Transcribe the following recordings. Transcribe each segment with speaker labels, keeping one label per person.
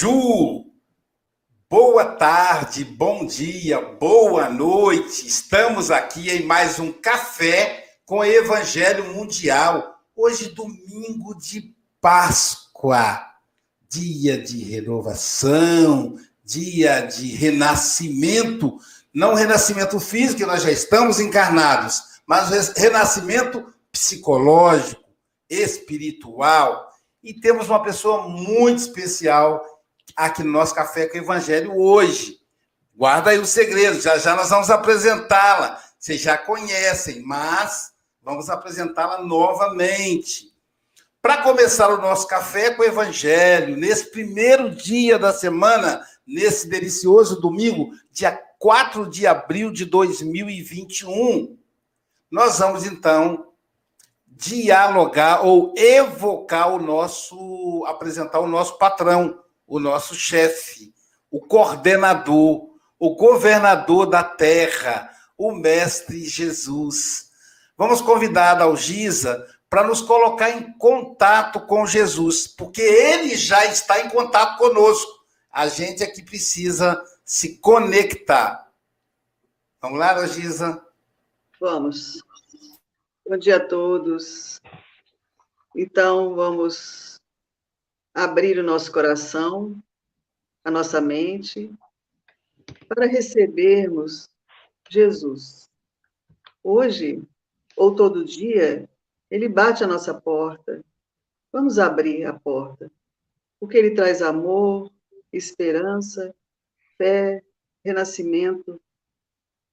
Speaker 1: Bonjour! Boa tarde, bom dia, boa noite. Estamos aqui em mais um café com Evangelho Mundial. Hoje, domingo de Páscoa, dia de renovação, dia de renascimento. Não renascimento físico, nós já estamos encarnados, mas renascimento psicológico, espiritual. E temos uma pessoa muito especial aqui no nosso Café com o Evangelho hoje. Guarda aí o segredo, já já nós vamos apresentá-la. Vocês já conhecem, mas vamos apresentá-la novamente. Para começar o nosso Café com o Evangelho, nesse primeiro dia da semana, nesse delicioso domingo, dia 4 de abril de 2021, nós vamos então dialogar ou evocar o nosso, apresentar o nosso patrão, o nosso chefe, o coordenador, o governador da terra, o Mestre Jesus. Vamos convidar a Algisa para nos colocar em contato com Jesus, porque ele já está em contato conosco. A gente é que precisa se conectar. Vamos lá, Algisa?
Speaker 2: Vamos. Bom dia a todos. Então, vamos abrir o nosso coração, a nossa mente, para recebermos Jesus. Hoje, ou todo dia, ele bate a nossa porta. Vamos abrir a porta, porque ele traz amor, esperança, fé, renascimento.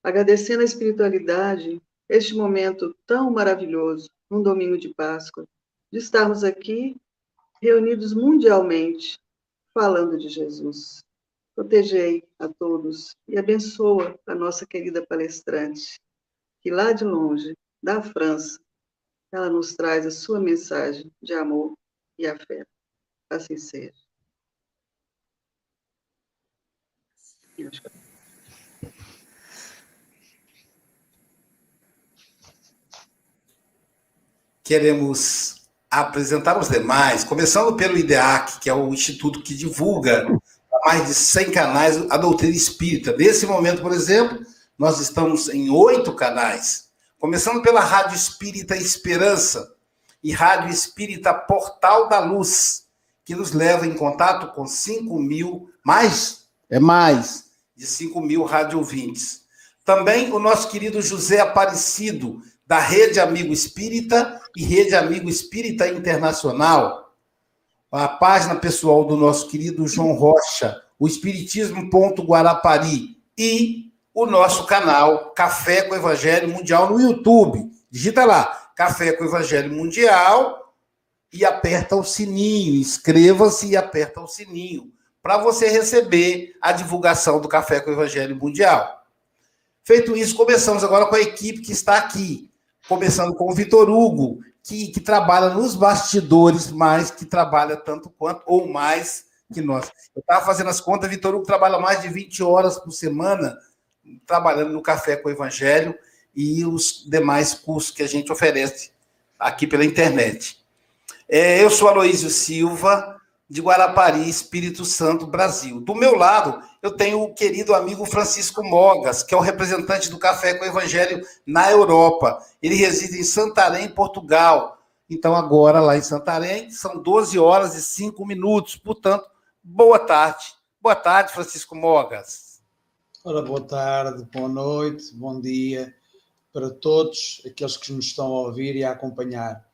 Speaker 2: Agradecendo a espiritualidade, este momento tão maravilhoso, um domingo de Páscoa, de estarmos aqui reunidos mundialmente, falando de Jesus. Protegei a todos e abençoa a nossa querida palestrante, que lá de longe, da França, ela nos traz a sua mensagem de amor e afeto. Assim seja.
Speaker 1: Queremos apresentar os demais, começando pelo IDEAC, que é o instituto que divulga mais de 100 canais a doutrina espírita. Nesse momento, por exemplo, nós estamos em oito canais, começando pela Rádio Espírita Esperança e Rádio Espírita Portal da Luz, que nos leva em contato com 5 mil, mais, é mais, de 5 mil rádio ouvintes. Também o nosso querido José Aparecido, da Rede Amigo Espírita e Rede Amigo Espírita Internacional. A página pessoal do nosso querido João Rocha, o Espiritismo.guarapari e o nosso canal Café com Evangelho Mundial no YouTube. Digita lá, Café com Evangelho Mundial e aperta o sininho, inscreva-se e aperta o sininho para você receber a divulgação do Café com Evangelho Mundial. Feito isso, começamos agora com a equipe que está aqui começando com o Vitor Hugo, que, que trabalha nos bastidores, mas que trabalha tanto quanto ou mais que nós. Eu estava fazendo as contas, Vitor Hugo trabalha mais de 20 horas por semana trabalhando no Café com o Evangelho e os demais cursos que a gente oferece aqui pela internet. É, eu sou Aloísio Silva, de Guarapari, Espírito Santo, Brasil. Do meu lado, eu tenho o querido amigo Francisco Mogas, que é o representante do Café com Evangelho na Europa. Ele reside em Santarém, Portugal. Então, agora, lá em Santarém, são 12 horas e 5 minutos. Portanto, boa tarde. Boa tarde, Francisco Mogas.
Speaker 3: Ora, boa tarde, boa noite, bom dia para todos aqueles que nos estão a ouvir e a acompanhar.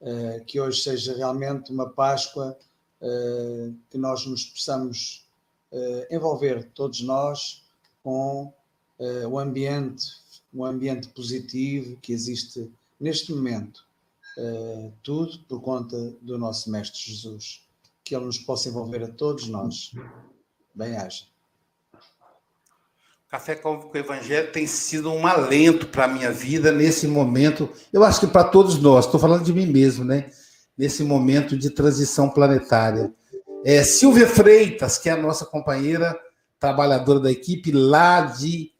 Speaker 3: Uh, que hoje seja realmente uma Páscoa eh, que nós nos possamos uh, envolver, todos nós, com uh, o ambiente, o ambiente positivo que existe neste momento. tudo por conta do nosso Mestre Jesus. Que Ele nos possa envolver a todos nós. Bem-aja.
Speaker 1: Café com o Evangelho tem sido um alento para a minha vida nesse momento. Eu acho que para todos nós, estou falando de mim mesmo, né? nesse momento de transição planetária. É, Silvia Freitas, que é a nossa companheira trabalhadora da equipe lá de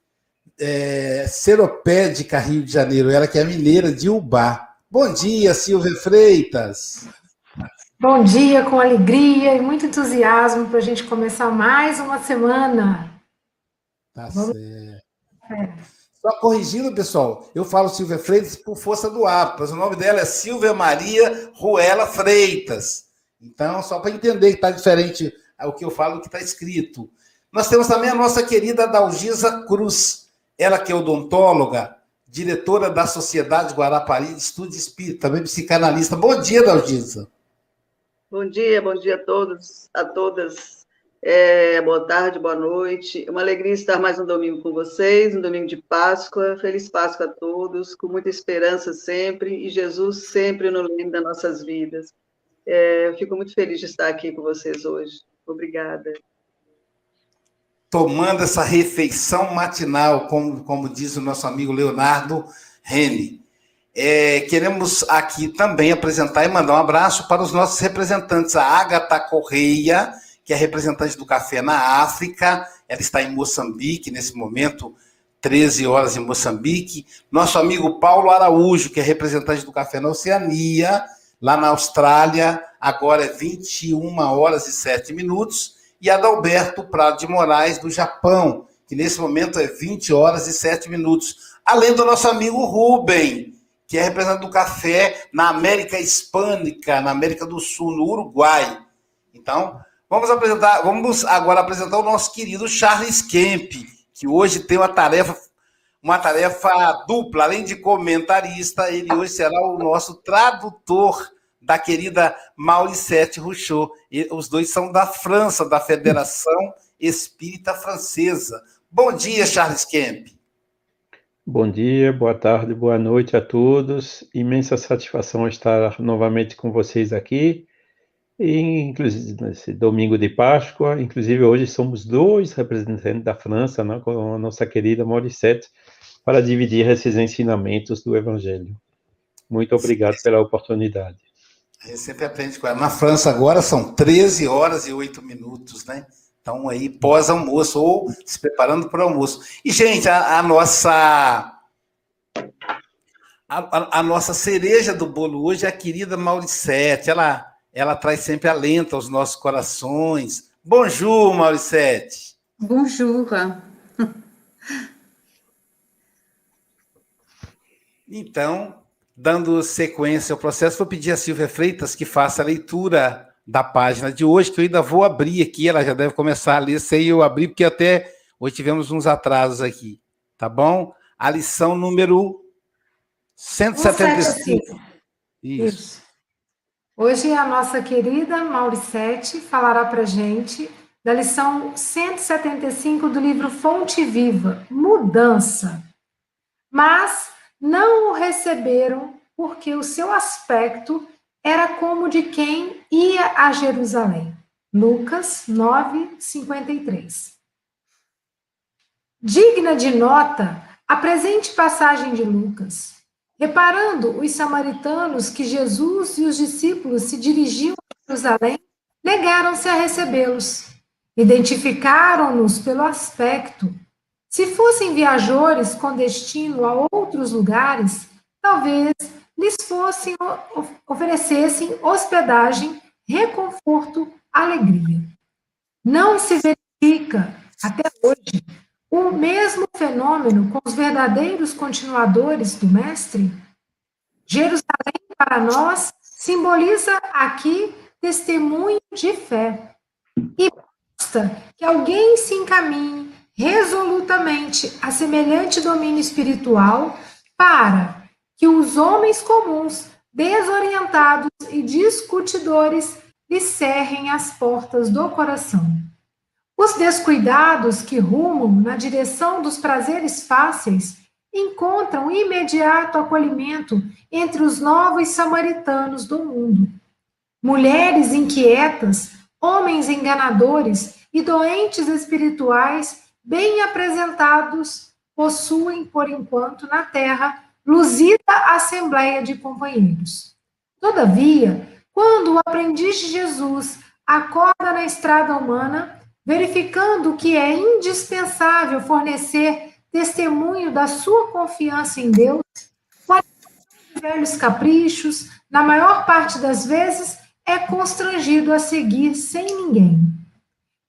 Speaker 1: é, Seropédica, Rio de Janeiro, ela que é mineira de Ubá. Bom dia, Silvia Freitas.
Speaker 4: Bom dia, com alegria e muito entusiasmo para a gente começar mais uma semana.
Speaker 1: Tá Vamos... certo. É. Só corrigindo, pessoal, eu falo Silvia Freitas por força do hábito, mas o nome dela é Silvia Maria Ruela Freitas. Então, só para entender que está diferente o que eu falo que está escrito. Nós temos também a nossa querida Dalgisa Cruz, ela que é odontóloga, diretora da Sociedade Guarapari de Estudo Espírita, também psicanalista. Bom dia, Dalgisa.
Speaker 2: Bom dia, bom dia a todos, a todas. É, boa tarde, boa noite. É uma alegria estar mais um domingo com vocês, um domingo de Páscoa. Feliz Páscoa a todos, com muita esperança sempre e Jesus sempre no leme das nossas vidas. É, eu fico muito feliz de estar aqui com vocês hoje. Obrigada.
Speaker 1: Tomando essa refeição matinal, como, como diz o nosso amigo Leonardo Rene. É, queremos aqui também apresentar e mandar um abraço para os nossos representantes, a Agatha Correia, que é representante do café na África, ela está em Moçambique nesse momento, 13 horas em Moçambique. Nosso amigo Paulo Araújo, que é representante do café na Oceania, lá na Austrália, agora é 21 horas e 7 minutos. E Adalberto Prado de Moraes, do Japão, que nesse momento é 20 horas e 7 minutos. Além do nosso amigo Rubem, que é representante do café na América Hispânica, na América do Sul, no Uruguai. Então, vamos apresentar, vamos agora apresentar o nosso querido Charles Kemp, que hoje tem uma tarefa uma tarefa dupla, além de comentarista, ele hoje será o nosso tradutor da querida Mauricette Rouchot. os dois são da França, da Federação Espírita Francesa. Bom dia, Charles Kemp.
Speaker 5: Bom dia, boa tarde, boa noite a todos. Imensa satisfação estar novamente com vocês aqui, e, inclusive nesse domingo de Páscoa. Inclusive, hoje somos dois representantes da França, né, com a nossa querida Morissette, para dividir esses ensinamentos do Evangelho. Muito obrigado pela oportunidade.
Speaker 1: A gente sempre aprende com ela. Na França, agora são 13 horas e 8 minutos, né? Então, aí, pós-almoço, ou se preparando para o almoço. E, gente, a, a nossa. A, a, nossa cereja do bolo hoje é a querida Mauricete. Ela, ela traz sempre alento aos nossos corações. Bonjour, Mauricete.
Speaker 6: Bonjour.
Speaker 1: Então, dando sequência ao processo, vou pedir a Silvia Freitas que faça a leitura da página de hoje, que eu ainda vou abrir aqui, ela já deve começar a ler sem eu abrir, porque até hoje tivemos uns atrasos aqui, tá bom? A lição número 175.
Speaker 4: Isso. Isso. Hoje a nossa querida Mauricete falará para gente da lição 175 do livro Fonte Viva, Mudança. Mas não o receberam porque o seu aspecto era como de quem ia a Jerusalém. Lucas 9, 53. Digna de nota a presente passagem de Lucas. Reparando os samaritanos que Jesus e os discípulos se dirigiam a Jerusalém, negaram-se a recebê-los. Identificaram-nos pelo aspecto. Se fossem viajores com destino a outros lugares, talvez lhes fossem oferecessem hospedagem, reconforto, alegria. Não se verifica até hoje o mesmo fenômeno com os verdadeiros continuadores do mestre? Jerusalém para nós simboliza aqui testemunho de fé. E basta que alguém se encaminhe resolutamente a semelhante domínio espiritual para que os homens comuns, desorientados e discutidores lhe cerrem as portas do coração. Os descuidados que rumam na direção dos prazeres fáceis encontram imediato acolhimento entre os novos samaritanos do mundo. Mulheres inquietas, homens enganadores e doentes espirituais bem apresentados possuem, por enquanto, na terra luzida assembleia de companheiros. Todavia, quando o aprendiz de Jesus acorda na estrada humana, verificando que é indispensável fornecer testemunho da sua confiança em Deus, velhos caprichos, na maior parte das vezes é constrangido a seguir sem ninguém.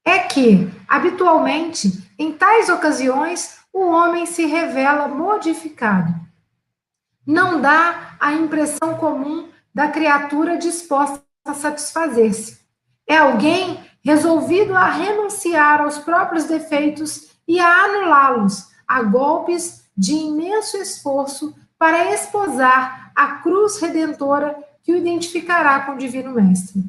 Speaker 4: É que, habitualmente, em tais ocasiões, o homem se revela modificado. Não dá a impressão comum da criatura disposta a satisfazer-se. É alguém resolvido a renunciar aos próprios defeitos e a anulá-los a golpes de imenso esforço para esposar a cruz redentora que o identificará com o Divino Mestre.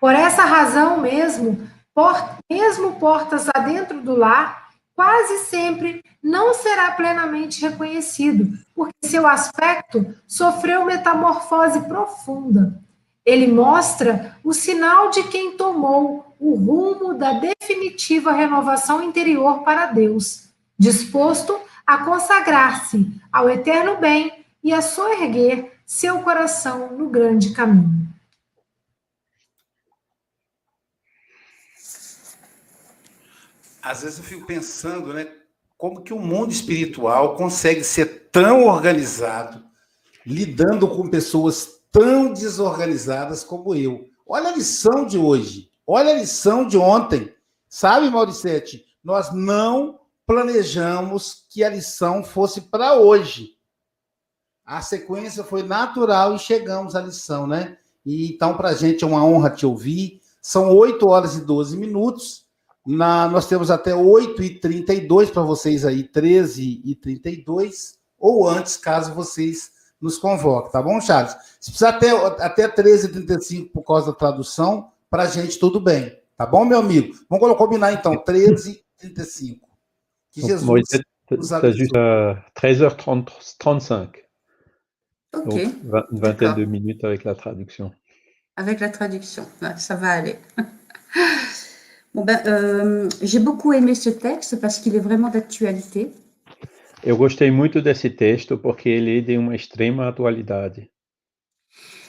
Speaker 4: Por essa razão mesmo, por, mesmo portas adentro do lar, quase sempre não será plenamente reconhecido, porque seu aspecto sofreu metamorfose profunda. Ele mostra o sinal de quem tomou o rumo da definitiva renovação interior para Deus, disposto a consagrar-se ao eterno bem e a soerguer seu coração no grande caminho.
Speaker 1: Às vezes eu fico pensando, né, como que o mundo espiritual consegue ser tão organizado, lidando com pessoas tão desorganizadas como eu. Olha a lição de hoje, olha a lição de ontem. Sabe, Mauricete, nós não planejamos que a lição fosse para hoje. A sequência foi natural e chegamos à lição, né? E, então, para a gente é uma honra te ouvir. São 8 horas e 12 minutos. Na, nós temos até 8h32 para vocês aí, 13h32, ou antes, caso vocês nos convoquem, tá bom, Charles? Se precisar até, até 13h35 por causa da tradução, para a gente tudo bem. Tá bom, meu amigo? Vamos combinar então, 13h35.
Speaker 5: Que Jesus nos abençoe. 13h35. Ok. Donc, une vingtaine de minutes avec la traduction.
Speaker 6: Avec la traduction, ça va aller. bon ben, euh, j'ai beaucoup aimé ce texte parce qu'il est vraiment d'actualité.
Speaker 5: Eu gostei muito desse texto porque ele é de uma extrema atualidade.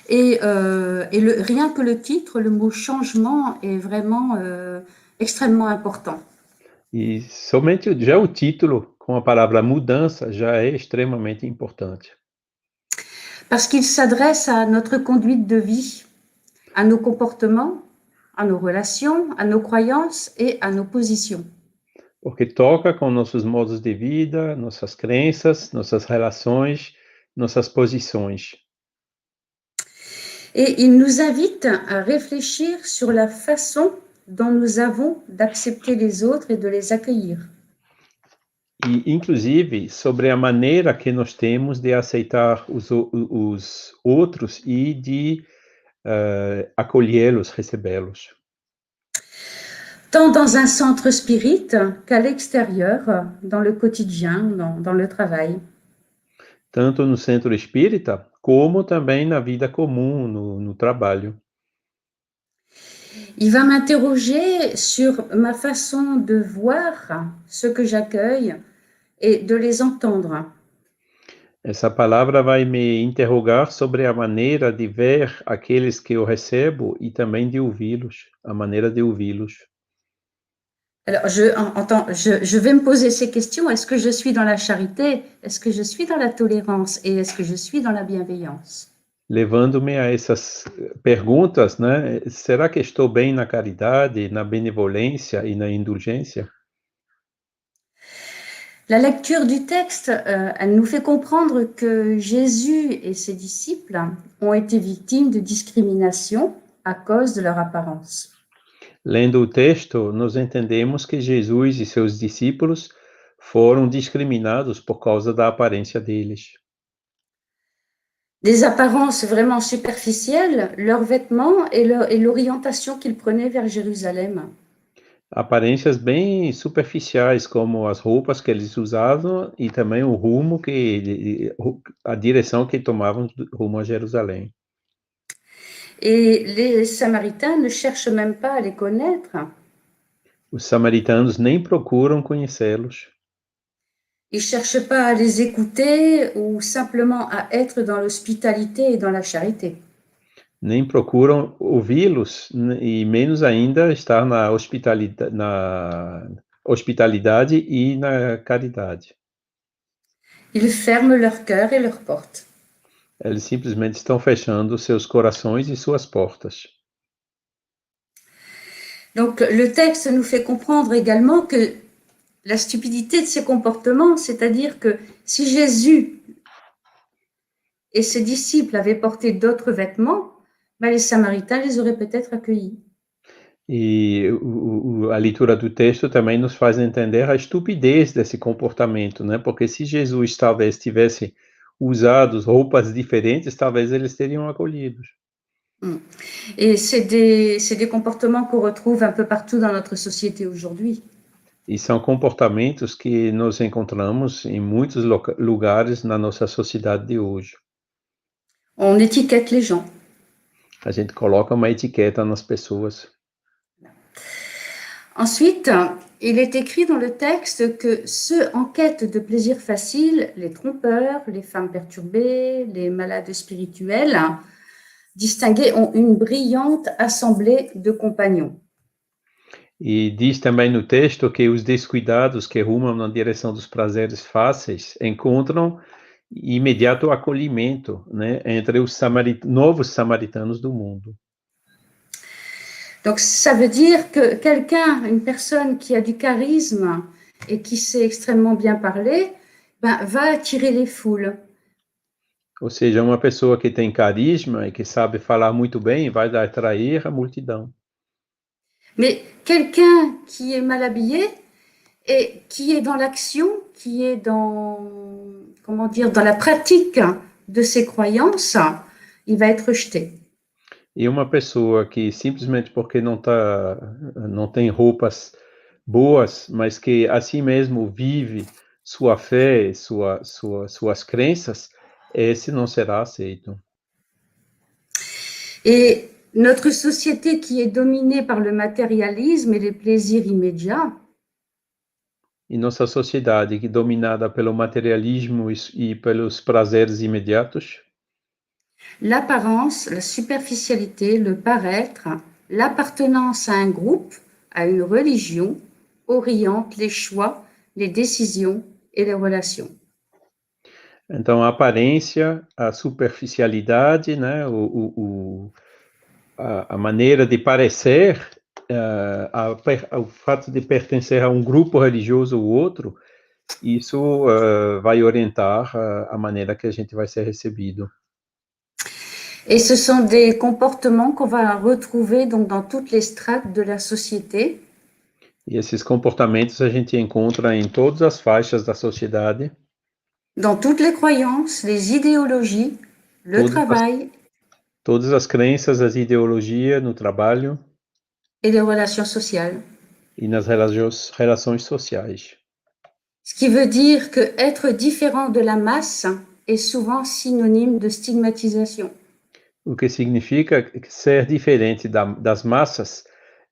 Speaker 6: Et, euh, et le, rien que le titre, le mot changement est vraiment euh, extrêmement important.
Speaker 5: E somente já o título, com a palavra mudança, já é extremamente importante.
Speaker 6: Parce qu'il s'adresse à notre conduite de vie, à nos comportements, à nos relations, à nos croyances et à nos positions.
Speaker 5: Porque toca com nossos modos de vida, nossas crenças, nossas relações, nossas posições.
Speaker 6: Et il nous invite à réfléchir sur la façon dont nous avons d'accepter les autres et de les accueillir.
Speaker 5: e inclusive sobre a maneira que nós temos de aceitar os, os outros e de uh, acolhê-los, recebê-los.
Speaker 6: Tant dans un centre spirit qu'à l'extérieur, dans le quotidien, dans, dans le travail.
Speaker 5: Tanto no centro espírita, como também na vida comum, no, no trabalho.
Speaker 6: Il va m'interroger sur ma façon de voir ce que j'accueille et de les entendre.
Speaker 5: Essa palavra vai me interrogar sobre a maneira de ver aqueles que eu recebo e também de ouvi-los, a maneira de ouvi-los.
Speaker 6: Alors, je, entends, je, je, vais me poser ces questions. Est-ce que je suis dans la charité Est-ce que je suis dans la tolérance Et est-ce que je suis dans la bienveillance
Speaker 5: levando-me a essas perguntas, né? Será que estou bem na caridade, na benevolência e na indulgência?
Speaker 6: La lecture du texte, euh, elle nous fait comprendre que Jésus et ses disciples ont été victimes de discrimination à cause de leur apparence.
Speaker 5: Lendo o texto, nós entendemos que Jesus e seus discípulos foram discriminados por causa da aparência deles.
Speaker 6: des apparences vraiment superficielles, leurs vêtements et l'orientation qu'ils prenaient vers Jérusalem.
Speaker 5: Aparências bem superficiais, como as roupas que eles usavam e também o rumo que a direção que tomavam rumo a Jerusalém.
Speaker 6: Et les Samaritains ne cherchent même pas à les connaître.
Speaker 5: Os samaritanos nem procuram conhecê-los.
Speaker 6: Ils cherchent pas à les écouter ou simplement à être dans l'hospitalité et dans la charité.
Speaker 5: Nem procuram ouvi-los e menos ainda estar na hospitalidade, na hospitalidade e na caridade.
Speaker 6: Ils ferment leur cœur et leurs portes.
Speaker 5: Eles simplesmente estão fechando seus corações e suas portas.
Speaker 6: Donc le texte nous fait comprendre également que la stupidité de ces comportements, c'est-à-dire que si Jésus et ses disciples avaient porté d'autres vêtements, ben les Samaritains les auraient peut-être accueillis.
Speaker 5: E o, a leitura do texto também nos faz entender a estupidez desse comportamento, né? Porque se Jesus talvez tivesse usado roupas diferentes, talvez eles teriam acolhidos.
Speaker 6: Mm. Et c'est des, des comportements qu'on retrouve un peu partout dans notre société aujourd'hui.
Speaker 5: E são comportamentos que nós encontramos em muitos lugares na nossa sociedade de hoje.
Speaker 6: On étiquette les gens.
Speaker 5: A gente coloca uma etiqueta nas pessoas.
Speaker 6: Ensuite, il est écrit dans le texte que ceux en quête de plaisir facile, les trompeurs, les femmes perturbées, les malades spirituels, distingués ont une brillante assemblée de compagnons.
Speaker 5: E diz também no texto que os descuidados que rumam na direção dos prazeres fáceis encontram imediato acolhimento né, entre os samarit novos samaritanos do mundo.
Speaker 6: Donc ça veut dire que quelqu'un, une personne qui a du charisme et qui sait extrêmement bien parler, ben, va attirer les foules.
Speaker 5: Ou seja, uma pessoa que tem carisma e que sabe falar muito bem vai atrair a multidão.
Speaker 6: Mais quelqu'un qui est mal habillé et qui est dans l'action, qui est dans, comment dire, dans la pratique de ses croyances, il va être rejeté.
Speaker 5: E uma pessoa que simplesmente porque não tá, não tem roupas boas, mas que assim mesmo vive sua fé, sua, sua, suas crenças, esse não será aceito.
Speaker 6: Et notre société qui est dominée par le matérialisme et les plaisirs immédiats,
Speaker 5: E nossa sociedade, é dominada pelo materialismo e pelos prazeres imediatos,
Speaker 6: l'apparence, la superficialité, le paraître, l'appartenance à un groupe, à une religion, orientent les choix, les décisions et les relations.
Speaker 5: Então, a aparência, a superficialidade, né, o, o, o- a, a maneira de parecer, per- o fato de pertencer a um grupo religioso ou outro, isso eh, vai orientar a maneira que a gente vai ser recebido.
Speaker 6: Et ce sont des comportements qu'on va retrouver donc dans toutes les strates de la société,
Speaker 5: E esses comportamentos a gente encontra em todas as faixas da sociedade,
Speaker 6: dans toutes les croyances, les idéologies, le
Speaker 5: les
Speaker 6: travail.
Speaker 5: todas as crenças, as ideologias no trabalho
Speaker 6: et les relations sociales.
Speaker 5: e nas relações, sociais.
Speaker 6: Ce qui veut dire que être différent de la masse est souvent synonyme de stigmatisation.
Speaker 5: O que significa que ser diferente da, das massas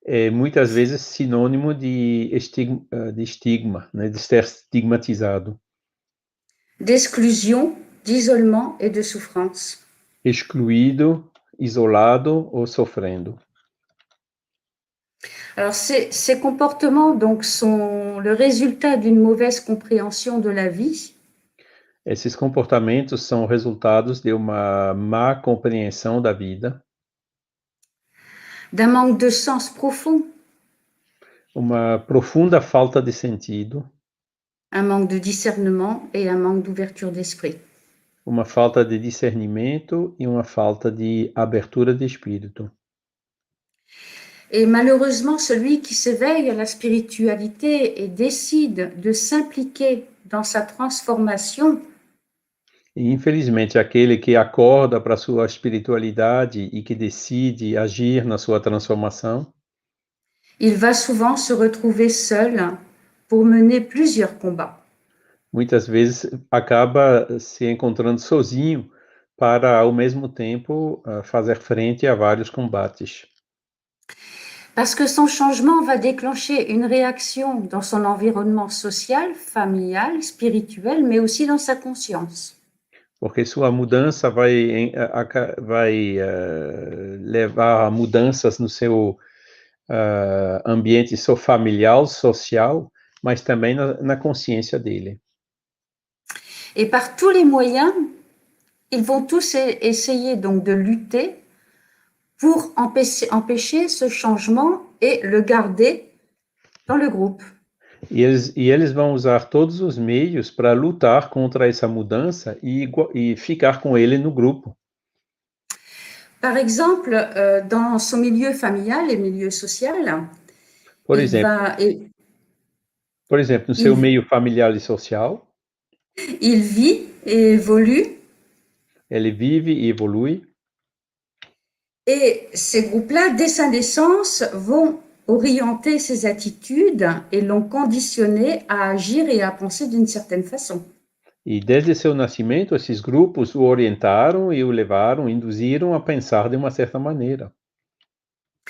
Speaker 5: é muitas vezes sinônimo de estigma, de estigma, né, de ser estigmatizado,
Speaker 6: d'exclusion, d'isolement et de souffrance.
Speaker 5: excluído, isolado ou sofrendo.
Speaker 6: Alors ces, ces comportements donc sont le résultat d'une mauvaise compréhension de la vie
Speaker 5: Esses comportamentos são resultados de uma má compreensão da vida,
Speaker 6: d'un manque de sens profond,
Speaker 5: uma profunda falta de sentido,
Speaker 6: un manque de discernement et un manque d'ouverture d'esprit.
Speaker 5: uma falta de discernimento e uma falta de abertura de espírito.
Speaker 6: Et malheureusement, celui qui s'éveille à la spiritualité et décide de s'impliquer dans sa transformation
Speaker 5: infelizmente, aquele que acorda para sua espiritualidade e que decide agir na sua transformação,
Speaker 6: il va souvent se retrouver seul pour mener plusieurs combats.
Speaker 5: muitas vezes acaba se encontrando sozinho para, ao mesmo tempo, ah, fazer frente a vários combates.
Speaker 6: Parce que son changement va déclencher une réaction dans son environnement social, familial, spirituel, mais aussi dans sa conscience.
Speaker 5: Porque sua mudança vai, aca- vai eh, levar a mudanças no seu ah, ambiente so familiar, social, mas também na, na consciência dele.
Speaker 6: Et par tous les moyens, ils vont tous e- essayer donc de lutter pour empêcher, empêcher ce changement et le garder dans le groupe.
Speaker 5: E eles, e eles vão usar todos os meios para lutar contra essa mudança e, e ficar com ele no grupo.
Speaker 6: Par exemple, euh, dans son milieu familial et milieu social,
Speaker 5: Por
Speaker 6: il,
Speaker 5: exemplo,
Speaker 6: va- il-
Speaker 5: por exemplo, no seu
Speaker 6: Isso.
Speaker 5: meio familiar e social,
Speaker 6: il vit et évolue,
Speaker 5: ele vive e evolui,
Speaker 6: et ces groupes-là, dès sa naissance, vont orienter ses attitudes et l'ont conditionné à agir et à penser d'une certaine façon.
Speaker 5: e desde seu nascimento, esses grupos o orientaram e o levaram, induziram a pensar de uma certa maneira.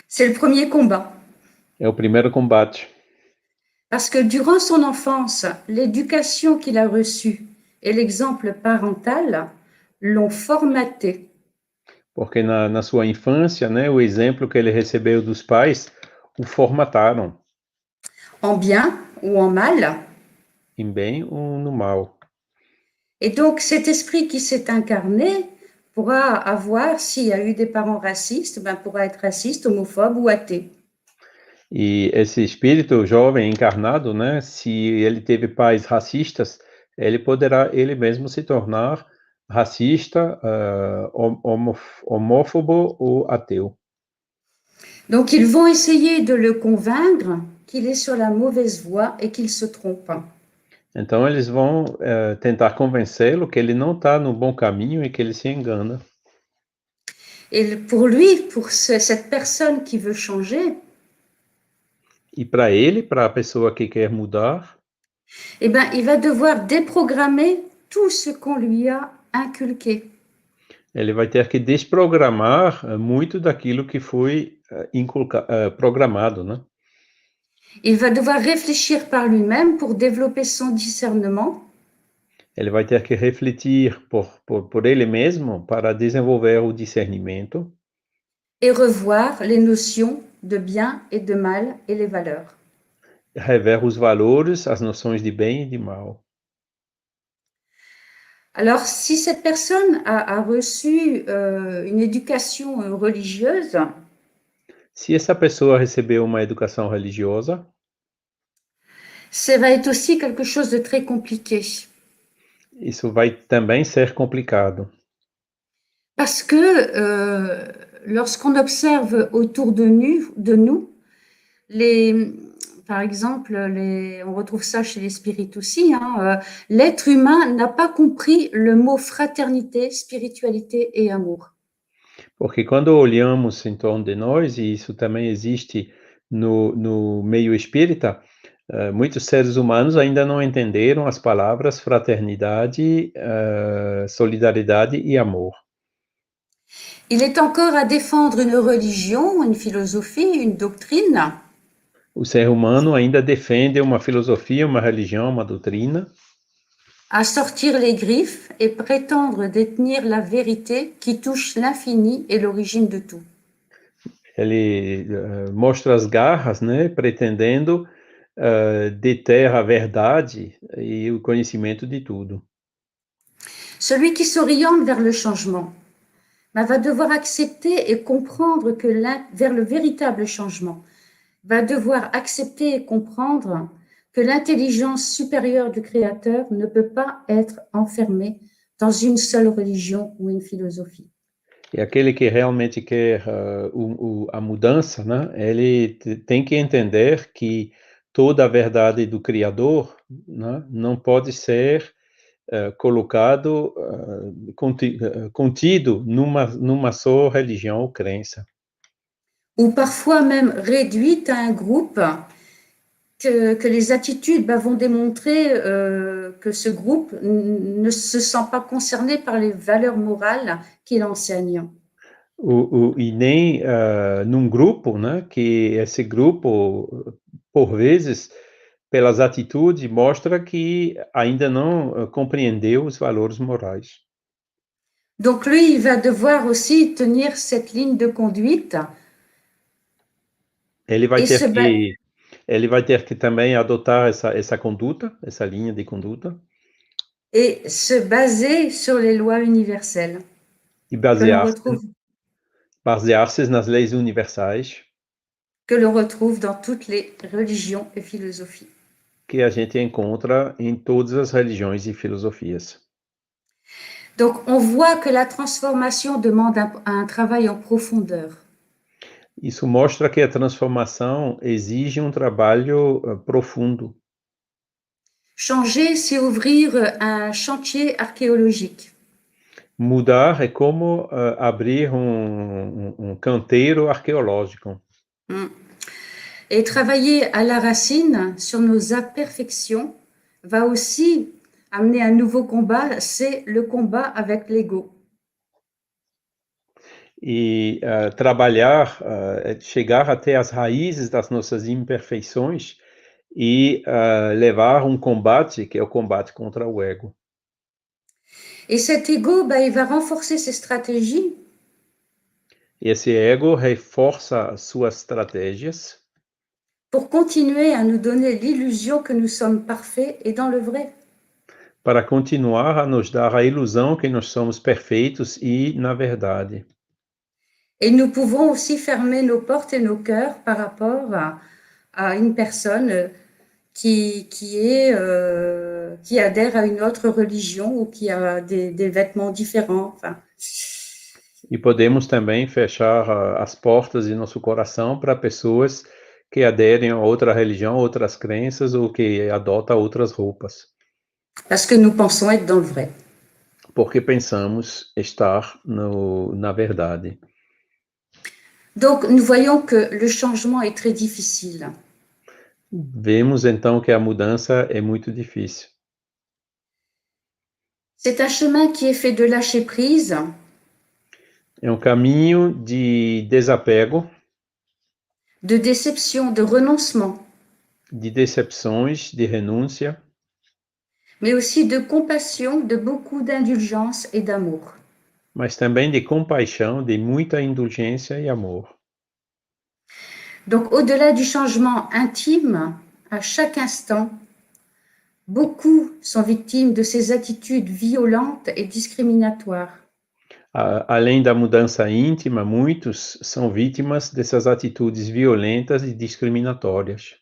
Speaker 6: C'est le premier combat.
Speaker 5: É o primeiro combate.
Speaker 6: Parce que durant son enfance, l'éducation qu'il a reçue et l'exemple parental l'ont formaté.
Speaker 5: Porque na, na sua infância, né, o exemplo que ele recebeu dos pais o formataram
Speaker 6: en bien ou en mal.
Speaker 5: em bem ou no mal.
Speaker 6: Et donc cet esprit qui s'est incarné pourra avoir, s'il y a eu des parents racistes, ben, pourra être raciste, homophobe ou athée.
Speaker 5: E esse espírito jovem encarnado, né, se ele teve pais racistas, ele poderá ele mesmo se tornar racista, hom- homof- homófobo ou ateu.
Speaker 6: Donc ils vont essayer de le convaincre qu'il est sur la mauvaise voie et qu'il se trompe.
Speaker 5: Então eles vão eh, tentar convencê-lo que ele não está no bom caminho e que ele se engana.
Speaker 6: Et pour lui, pour ce- cette personne qui veut changer,
Speaker 5: E para ele, para a pessoa que quer mudar,
Speaker 6: eh ben, il va devoir déprogrammer tout ce qu'on lui a inculqué.
Speaker 5: ele vai ter que desprogramar eh, muito daquilo que foi eh, eh, programado, né?
Speaker 6: Il va devoir réfléchir par lui-même pour développer son discernement
Speaker 5: Ele vai ter que refletir por, por, por ele mesmo para desenvolver o discernimento
Speaker 6: et revoir les notions de bien et de mal et les valeurs.
Speaker 5: rever os valores, as noções de bem e de mal.
Speaker 6: Alors, si cette personne a, a reçu euh, une éducation euh, religieuse,
Speaker 5: Se essa pessoa recebeu uma educação religiosa,
Speaker 6: ça va être aussi quelque chose de très compliqué.
Speaker 5: isso vai também ser complicado,
Speaker 6: Parce que euh, lorsqu'on observe autour de nous, de nous les, par exemple, les, on retrouve ça chez les spirites aussi, hein, euh, l'être humain n'a pas compris le mot fraternité, spiritualité et amour.
Speaker 5: porque quando olhamos em torno de nós, e isso também existe no, no meio espírita, eh, muitos seres humanos ainda não entenderam as palavras fraternidade, eh, solidariedade e amor.
Speaker 6: Il est encore à défendre une religion, une philosophie, une doctrine,
Speaker 5: O ser humano ainda defende uma filosofia, uma religião, uma doutrina,
Speaker 6: à sortir les griffes et prétendre détenir la vérité qui touche l'infini et l'origine de tout.
Speaker 5: ele eh, mostra as garras, né, pretendendo eh, deter a verdade e o conhecimento de tudo.
Speaker 6: Celui qui s'oriente vers le changement ben, va devoir accepter et comprendre que vers le véritable changement, va devoir accepter et comprendre que l'intelligence supérieure du Créateur ne peut pas être enfermée dans une seule religion ou une philosophie.
Speaker 5: E aquele que realmente quer eh, o, o, a mudança, né, ele te- tem que entender que toda a verdade do Criador né, não pode ser eh, colocado, eh, contido numa, numa só religião ou crença.
Speaker 6: Ou parfois même réduite à un groupe que, que les attitudes ben, vont démontrer euh, que ce groupe ne se sent pas concerné par les valeurs morales qu'il enseigne.
Speaker 5: O, o, e nem eh, num grupo, né, que esse grupo, por vezes, pelas atitudes, mostra que ainda não eh, compreendeu os valores morais.
Speaker 6: Donc lui, il va devoir aussi tenir cette ligne de conduite
Speaker 5: Ele vai
Speaker 6: Isso
Speaker 5: ter que, ele vai ter que também adotar essa, essa conduta, essa linha de conduta,
Speaker 6: et se baser sur les lois universelles
Speaker 5: e
Speaker 6: retrouve,
Speaker 5: basear-se nas leis universais
Speaker 6: que l'on retrouve dans toutes les religions et philosophies.
Speaker 5: que a gente encontra em todas as religiões e filosofias.
Speaker 6: Donc, on voit que la transformation demande un, un travail en profondeur.
Speaker 5: Isso mostra que a transformação exige um trabalho eh, profundo.
Speaker 6: Changer, c'est ouvrir un chantier archéologique.
Speaker 5: Mudar é como eh, abrir um, um- um canteiro arqueológico.
Speaker 6: Mm. Et travailler à la racine sur nos imperfections va aussi amener un nouveau combat, c'est le combat avec l'ego.
Speaker 5: E eh, trabalhar, eh, chegar até as raízes das nossas imperfeições e eh, levar um combate, que é o combate contra o ego.
Speaker 6: Et cet ego, bah, il va renforcer ses stratégies
Speaker 5: Esse ego reforça as suas estratégias
Speaker 6: pour continuer à nous donner l'illusion que nous sommes parfaits et dans le vrai.
Speaker 5: para continuar a nos dar a ilusão que nós somos perfeitos e, na verdade,
Speaker 6: Et nous pouvons aussi fermer nos portes et nos cœurs par rapport à, à une personne qui, qui, est, euh, qui adhère à une autre religion ou qui a des, des vêtements différents. Enfin,
Speaker 5: e podemos também fechar ah, as portas de nosso coração para pessoas que aderem a outra religião, outras crenças ou que adotam outras roupas,
Speaker 6: parce que nous pensons être dans le vrai.
Speaker 5: porque pensamos estar no, na verdade.
Speaker 6: Donc, nous voyons que le changement est très difficile.
Speaker 5: Vemos então que a mudança é muito difícil.
Speaker 6: C'est un chemin qui est fait de lâcher prise,
Speaker 5: É um caminho de desapego,
Speaker 6: de déception, de renoncement,
Speaker 5: de decepções, de renúncia,
Speaker 6: mais aussi de compassion, de beaucoup d'indulgence et d'amour.
Speaker 5: Mas também de compaixão, de muita indulgência e amor.
Speaker 6: Donc, au-delà du changement intime, à chaque instant, beaucoup sont victimes de ces attitudes violentes et discriminatoires.
Speaker 5: Além da mudança íntima, muitos são vítimas dessas atitudes violentas e discriminatórias.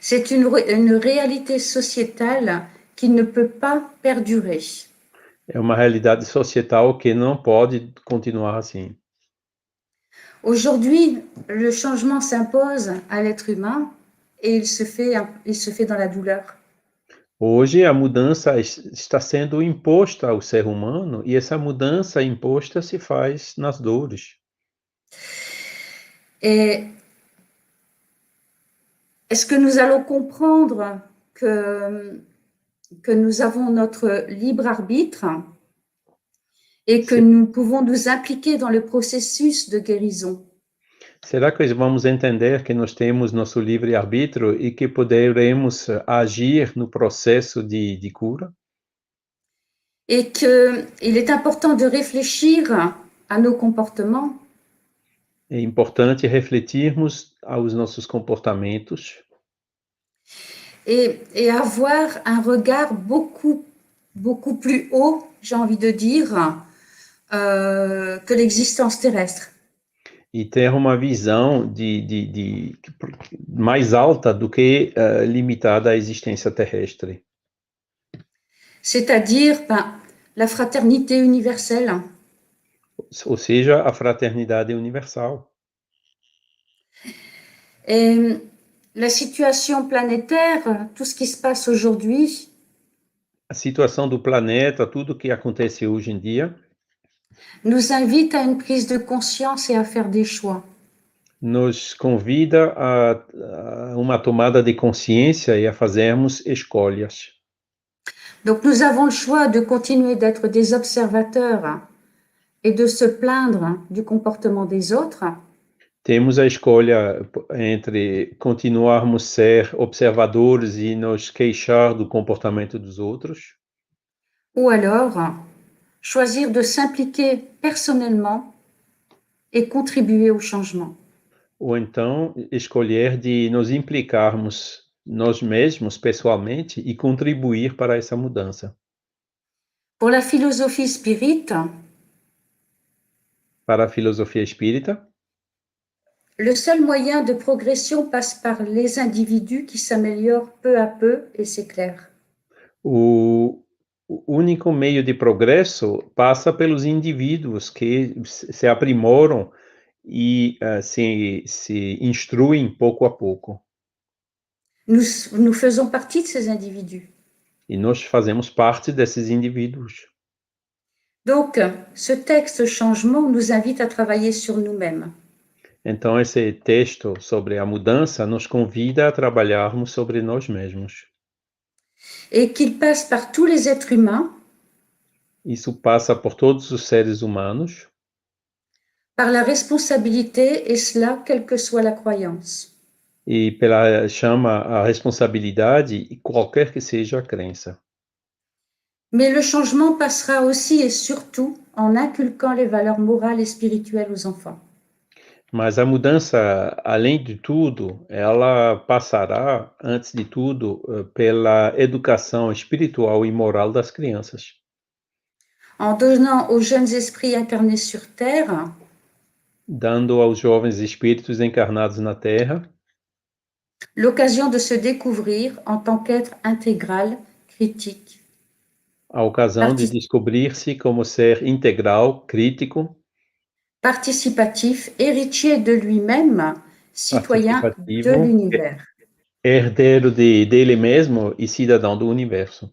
Speaker 6: C'est une, une réalité sociétale qui ne peut pas perdurer.
Speaker 5: É uma realidade societal que não pode continuar assim.
Speaker 6: Aujourd'hui, le changement s'impose à l'être humain et il se fait, il se fait dans la douleur.
Speaker 5: Hoje, a mudança es- está sendo imposta ao ser humano e essa mudança imposta se faz nas dores.
Speaker 6: Est-ce que nous allons comprendre que, que nous avons notre libre arbitre et que nous pouvons nous impliquer dans le processus de guérison.
Speaker 5: Será que vamos entender que nós temos nosso livre-arbítrio e que poderemos eh, agir no processo de, de cura?
Speaker 6: et qu'il est important de réfléchir à nos comportements.
Speaker 5: É importante refletirmos aos nossos comportamentos
Speaker 6: et, et avoir un regard beaucoup, beaucoup plus haut, j'ai envie de dire, euh, que l'existence terrestre.
Speaker 5: e ter uma visão de, de, de- mais alta do que eh, limitada à existência terrestre.
Speaker 6: C'est-à-dire ben, la fraternité universelle,
Speaker 5: Ou seja, a fraternidade universal.
Speaker 6: Et la situation planétaire, tout ce qui se passe aujourd'hui,
Speaker 5: A situação do planeta, tudo que acontece hoje em dia,
Speaker 6: nous invite à une prise de conscience et à faire des choix.
Speaker 5: nos convida a, a uma tomada de consciência e a fazermos escolhas.
Speaker 6: Donc nous avons le choix de continuer d'être des observateurs et de se plaindre du comportement des autres,
Speaker 5: Temos a escolha entre continuarmos ser observadores e nos queixar do comportamento dos outros,
Speaker 6: ou alors choisir de s'impliquer personnellement et contribuer au changement.
Speaker 5: ou então escolher de nos implicarmos nós mesmos pessoalmente e contribuir para essa mudança.
Speaker 6: Pour la philosophie spirit,
Speaker 5: Para a filosofia espírita,
Speaker 6: le seul moyen de progression passe par les individus qui s'améliorent peu à peu et s'éclairent.
Speaker 5: o, o único meio de progresso passa pelos indivíduos que se aprimoram e se, se instruem pouco a pouco.
Speaker 6: Nous, nous faisons partie de ces individus.
Speaker 5: E nós fazemos parte desses indivíduos.
Speaker 6: Donc, ce texte changement nous invite à travailler sur nous-mêmes.
Speaker 5: Então, esse texto sobre a mudança nos convida a trabalharmos sobre nós mesmos.
Speaker 6: et qu'il passe par tous les êtres humains,
Speaker 5: Isso passa por todos os seres humanos,
Speaker 6: par la responsabilité, et cela quelle que soit la croyance.
Speaker 5: e pela chama a responsabilidade, qualquer que seja a crença.
Speaker 6: Mais le changement passera aussi et surtout en inculquant les valeurs morales et spirituelles aux enfants.
Speaker 5: Mas a mudança, além de tudo, ela passará, antes de tudo, eh, pela educação espiritual e moral das crianças.
Speaker 6: En donnant aux jeunes esprits incarnés sur Terre
Speaker 5: dando aos jovens espíritos encarnados na Terra
Speaker 6: l'occasion de se découvrir en tant qu'être intégral, critique,
Speaker 5: a ocasião de descobrir-se como ser integral, crítico,
Speaker 6: participatif, héritier de lui-même, citoyen de l'univers.
Speaker 5: herdeiro de dele mesmo e cidadão do universo,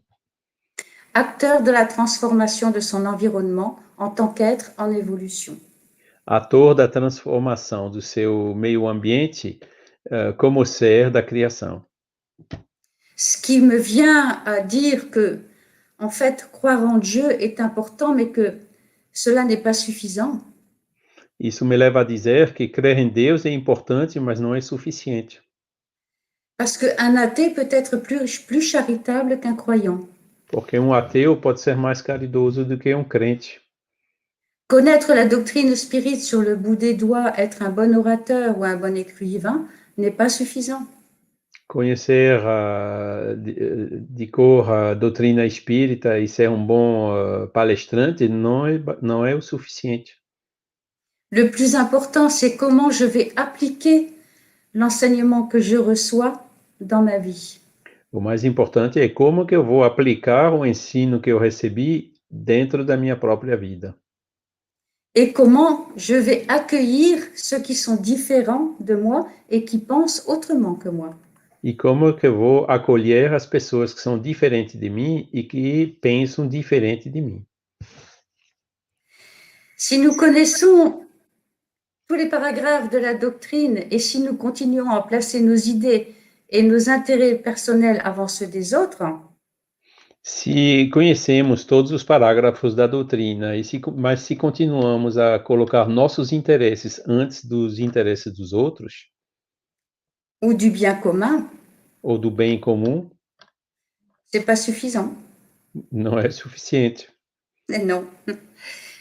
Speaker 6: acteur de la transformation de son environnement en tant qu'être en évolution.
Speaker 5: ator da transformação do seu meio ambiente eh, como ser da criação.
Speaker 6: Ce qui me vient à dire que, en fait, croire en Dieu est important, mais que cela n'est pas suffisant.
Speaker 5: Isso me leva a dizer que crer em Deus é importante, mas não é suficiente.
Speaker 6: Parce qu'un athée peut être plus, plus charitable qu'un croyant.
Speaker 5: Porque um ateu pode ser mais caridoso do que um crente.
Speaker 6: Connaître la doctrine spirite sur le bout des doigts, être un bon orateur ou un bon écrivain n'est pas suffisant.
Speaker 5: Conhecer ah, de, de cor a doutrina espírita e ser um bom ah, palestrante não é, não é o suficiente.
Speaker 6: Le plus important, c'est comment je vais appliquer l'enseignement que je reçois dans ma vie.
Speaker 5: O mais importante é como que eu vou aplicar o ensino que eu recebi dentro da minha própria vida.
Speaker 6: et comment je vais accueillir ceux qui sont différents de moi et qui pensent autrement que moi.
Speaker 5: E como que eu vou acolher as pessoas que são diferentes de mim e que pensam diferente de mim.
Speaker 6: Si nous connaissons tous les paragraphes de la doctrine et si nous continuons à placer nos idées et nos intérêts personnels avant ceux des autres,
Speaker 5: Se conhecemos todos os parágrafos da doutrina, e se, mas se continuamos a colocar nossos interesses antes dos interesses dos outros,
Speaker 6: ou du bien commun,
Speaker 5: ou do bem comum,
Speaker 6: c'est pas suffisant.
Speaker 5: não é suficiente.
Speaker 6: Non.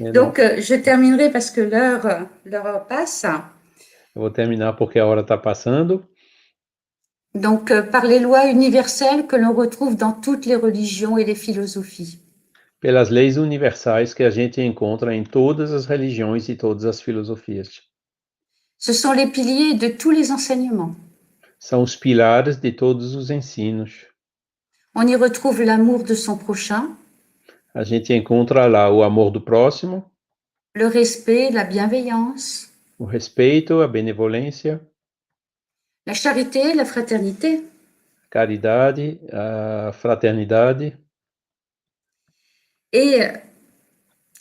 Speaker 6: Donc, euh, je terminerai parce que l'heure l'heure passe.
Speaker 5: Eu vou terminar porque a hora está passando.
Speaker 6: Donc, euh, par les lois universelles que l'on retrouve dans toutes les religions et les philosophies.
Speaker 5: Pelas leis universais que a gente encontra em todas as religiões e todas as filosofias.
Speaker 6: Ce sont les piliers de tous les enseignements.
Speaker 5: São os pilares de todos os ensinos.
Speaker 6: On y retrouve l'amour de son prochain,
Speaker 5: A gente encontra lá o amor do próximo,
Speaker 6: le respect, la bienveillance,
Speaker 5: o respeito, a benevolência,
Speaker 6: la charité, la fraternité.
Speaker 5: a caridade, a fraternidade.
Speaker 6: Et euh,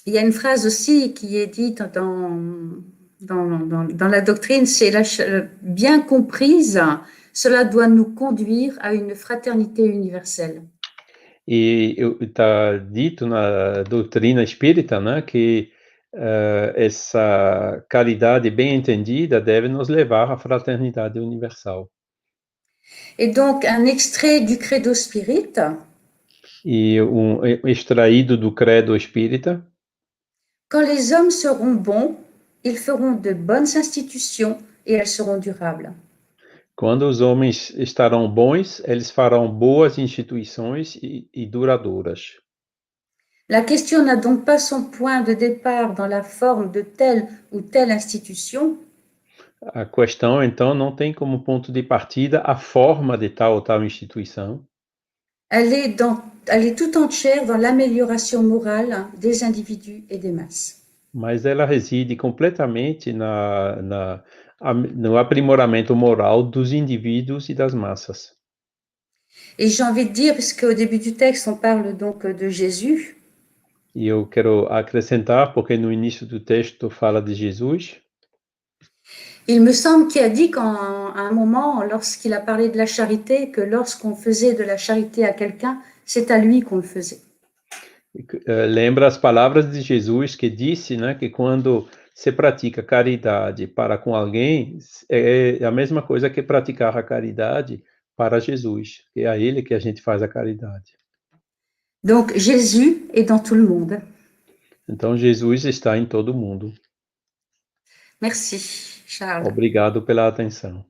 Speaker 6: il y a une phrase aussi qui est dite dans, dans, dans, dans la doctrine, c'est la bien comprise, cela doit nous conduire à une fraternité universelle.
Speaker 5: E está dito na doutrina espírita né, que eh, essa caridade bem entendida deve nos levar à fraternidade universal.
Speaker 6: Et donc, un extrait du Credo Spirit,
Speaker 5: E um extraído do credo espírita,
Speaker 6: quand les hommes seront bons, ils feront de bonnes institutions et elles seront durables.
Speaker 5: Quando os homens estarão bons, eles farão boas instituições e, e duradouras.
Speaker 6: La question n'a donc pas son point de départ dans la forme de telle ou telle institution,
Speaker 5: A questão, então, não tem como ponto de partida a forma de tal ou tal instituição,
Speaker 6: elle est, dans, elle est tout entière dans l'amélioration morale des individus et des masses.
Speaker 5: mas ela reside completamente na, na, no aprimoramento moral dos indivíduos e das massas.
Speaker 6: Et j'ai envie de dire, puisqu'au début du texte, on parle donc de Jésus,
Speaker 5: E eu quero acrescentar, porque no início do texto fala de Jesus,
Speaker 6: il me semble qu'il a dit qu'à un moment, lorsqu'il a parlé de la charité, que lorsqu'on faisait de la charité à quelqu'un, c'est à lui qu'on le faisait.
Speaker 5: Eh, lembra as palavras de Jesus que disse, né, que quando se pratica caridade para com alguém, é a mesma coisa que praticar a caridade para Jesus, que é a ele que a gente faz a caridade.
Speaker 6: Donc Jésus est dans tout le monde.
Speaker 5: Então Jesus está em todo mundo.
Speaker 6: Merci, Charles.
Speaker 5: Obrigado pela atenção.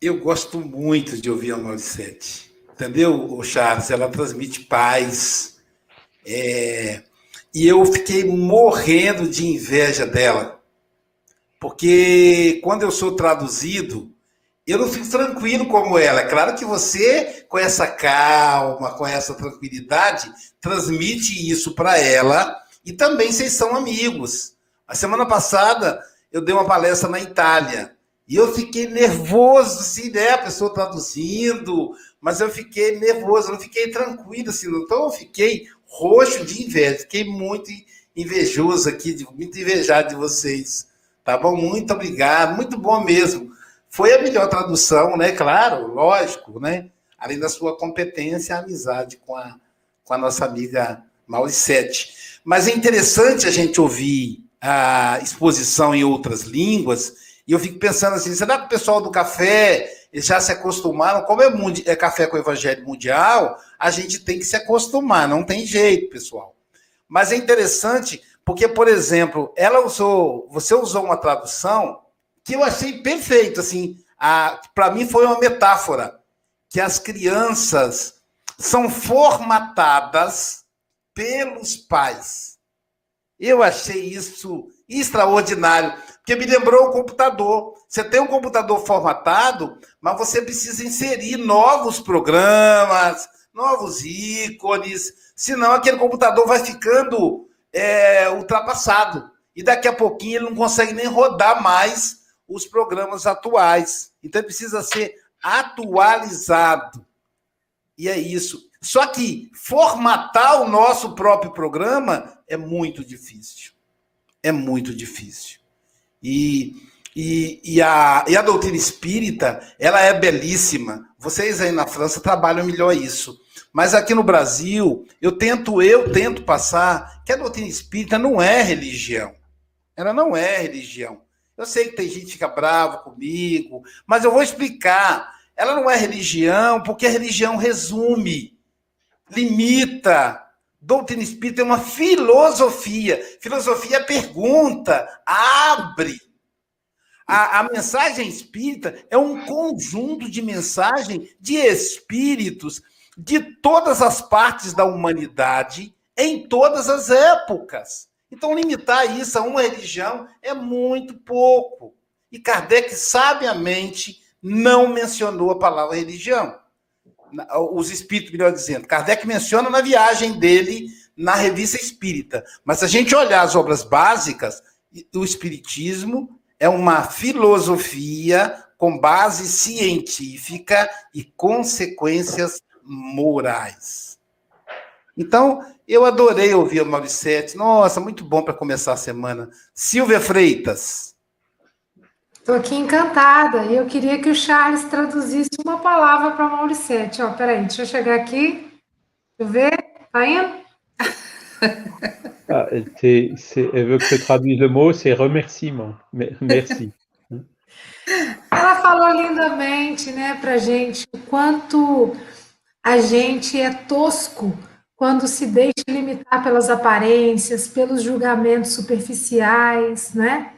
Speaker 1: Eu gosto muito de ouvir a Mauricete. Entendeu, ô Charles? Ela transmite paz. É, E eu fiquei morrendo de inveja dela. Porque quando eu sou traduzido, eu não fico tranquilo como ela. É claro que você, com essa calma, com essa tranquilidade, transmite isso para ela e também vocês são amigos. A semana passada eu dei uma palestra na Itália e eu fiquei nervoso, assim, né? A pessoa traduzindo, mas eu fiquei nervoso, eu não fiquei tranquilo, assim, então eu fiquei roxo de inveja, fiquei muito invejoso aqui, muito invejado de vocês, tá bom? Muito obrigado, muito bom mesmo. Foi a melhor tradução, né? Claro, lógico, né? Além da sua competência, a amizade com a, com a nossa amiga Mauricete. Mas é interessante a gente ouvir a exposição em outras línguas, e eu fico pensando assim, será que o pessoal do café eles já se acostumaram? Como é, mundi- é café com o evangelho mundial, a gente tem que se acostumar, não tem jeito, pessoal. Mas é interessante porque, por exemplo, ela usou, você usou uma tradução que eu achei perfeito, assim, para mim foi uma metáfora que as crianças são formatadas pelos pais. Eu achei isso extraordinário, porque me lembrou o computador. Você tem um computador formatado, mas você precisa inserir novos programas, novos ícones, senão aquele computador vai ficando é, ultrapassado. E daqui a pouquinho ele não consegue nem rodar mais os programas atuais. Então ele precisa ser atualizado. E é isso. Só que formatar o nosso próprio programa é muito difícil. É muito difícil. E, e, e, a, e a doutrina espírita, ela é belíssima. Vocês aí na França trabalham melhor isso. Mas aqui no Brasil, eu tento, eu tento passar que a doutrina espírita não é religião. Ela não é religião. Eu sei que tem gente que fica brava comigo, mas eu vou explicar. Ela não é religião, porque a religião resume, limita. Doutrina espírita é uma filosofia. Filosofia é pergunta, abre. A, a, mensagem espírita é um conjunto de mensagem de espíritos de todas as partes da humanidade, em todas as épocas. Então, limitar isso a uma religião é muito pouco. E Kardec, sabiamente, não mencionou a palavra religião. Os espíritos, melhor dizendo. Kardec menciona na viagem dele na revista espírita. Mas se a gente olhar as obras básicas, o espiritismo é uma filosofia com base científica e consequências morais. Então, eu adorei ouvir a Mauricete. Nossa, muito bom para começar a semana. Silvia Freitas.
Speaker 4: Estou aqui encantada e eu queria que o Charles traduzisse uma palavra para a Mauricete. Ó, peraí, deixa eu chegar aqui. Deixa eu ver. Tá indo?
Speaker 5: Ah, c'est, c'est, elle veut que je traduise le mot, c'est remerciement. Merci.
Speaker 4: Ela falou lindamente, né, pra gente o quanto a gente é tosco quando se deixa limitar pelas aparências, pelos julgamentos superficiais, né?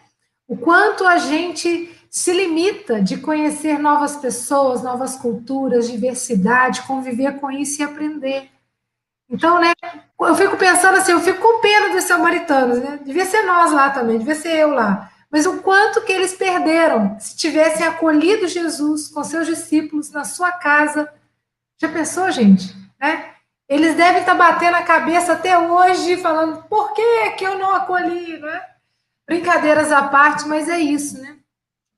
Speaker 4: O quanto a gente se limita de conhecer novas pessoas, novas culturas, diversidade, conviver com isso e aprender. Então, né, eu fico pensando assim, eu fico com pena dos samaritanos, né? Devia ser nós lá também, devia ser eu lá. Mas o quanto que eles perderam se tivessem acolhido Jesus com seus discípulos na sua casa. Já pensou, gente? Né? Eles devem estar batendo a cabeça até hoje, falando, por que, que eu não acolhi, né? Brincadeiras à parte, mas é isso, né?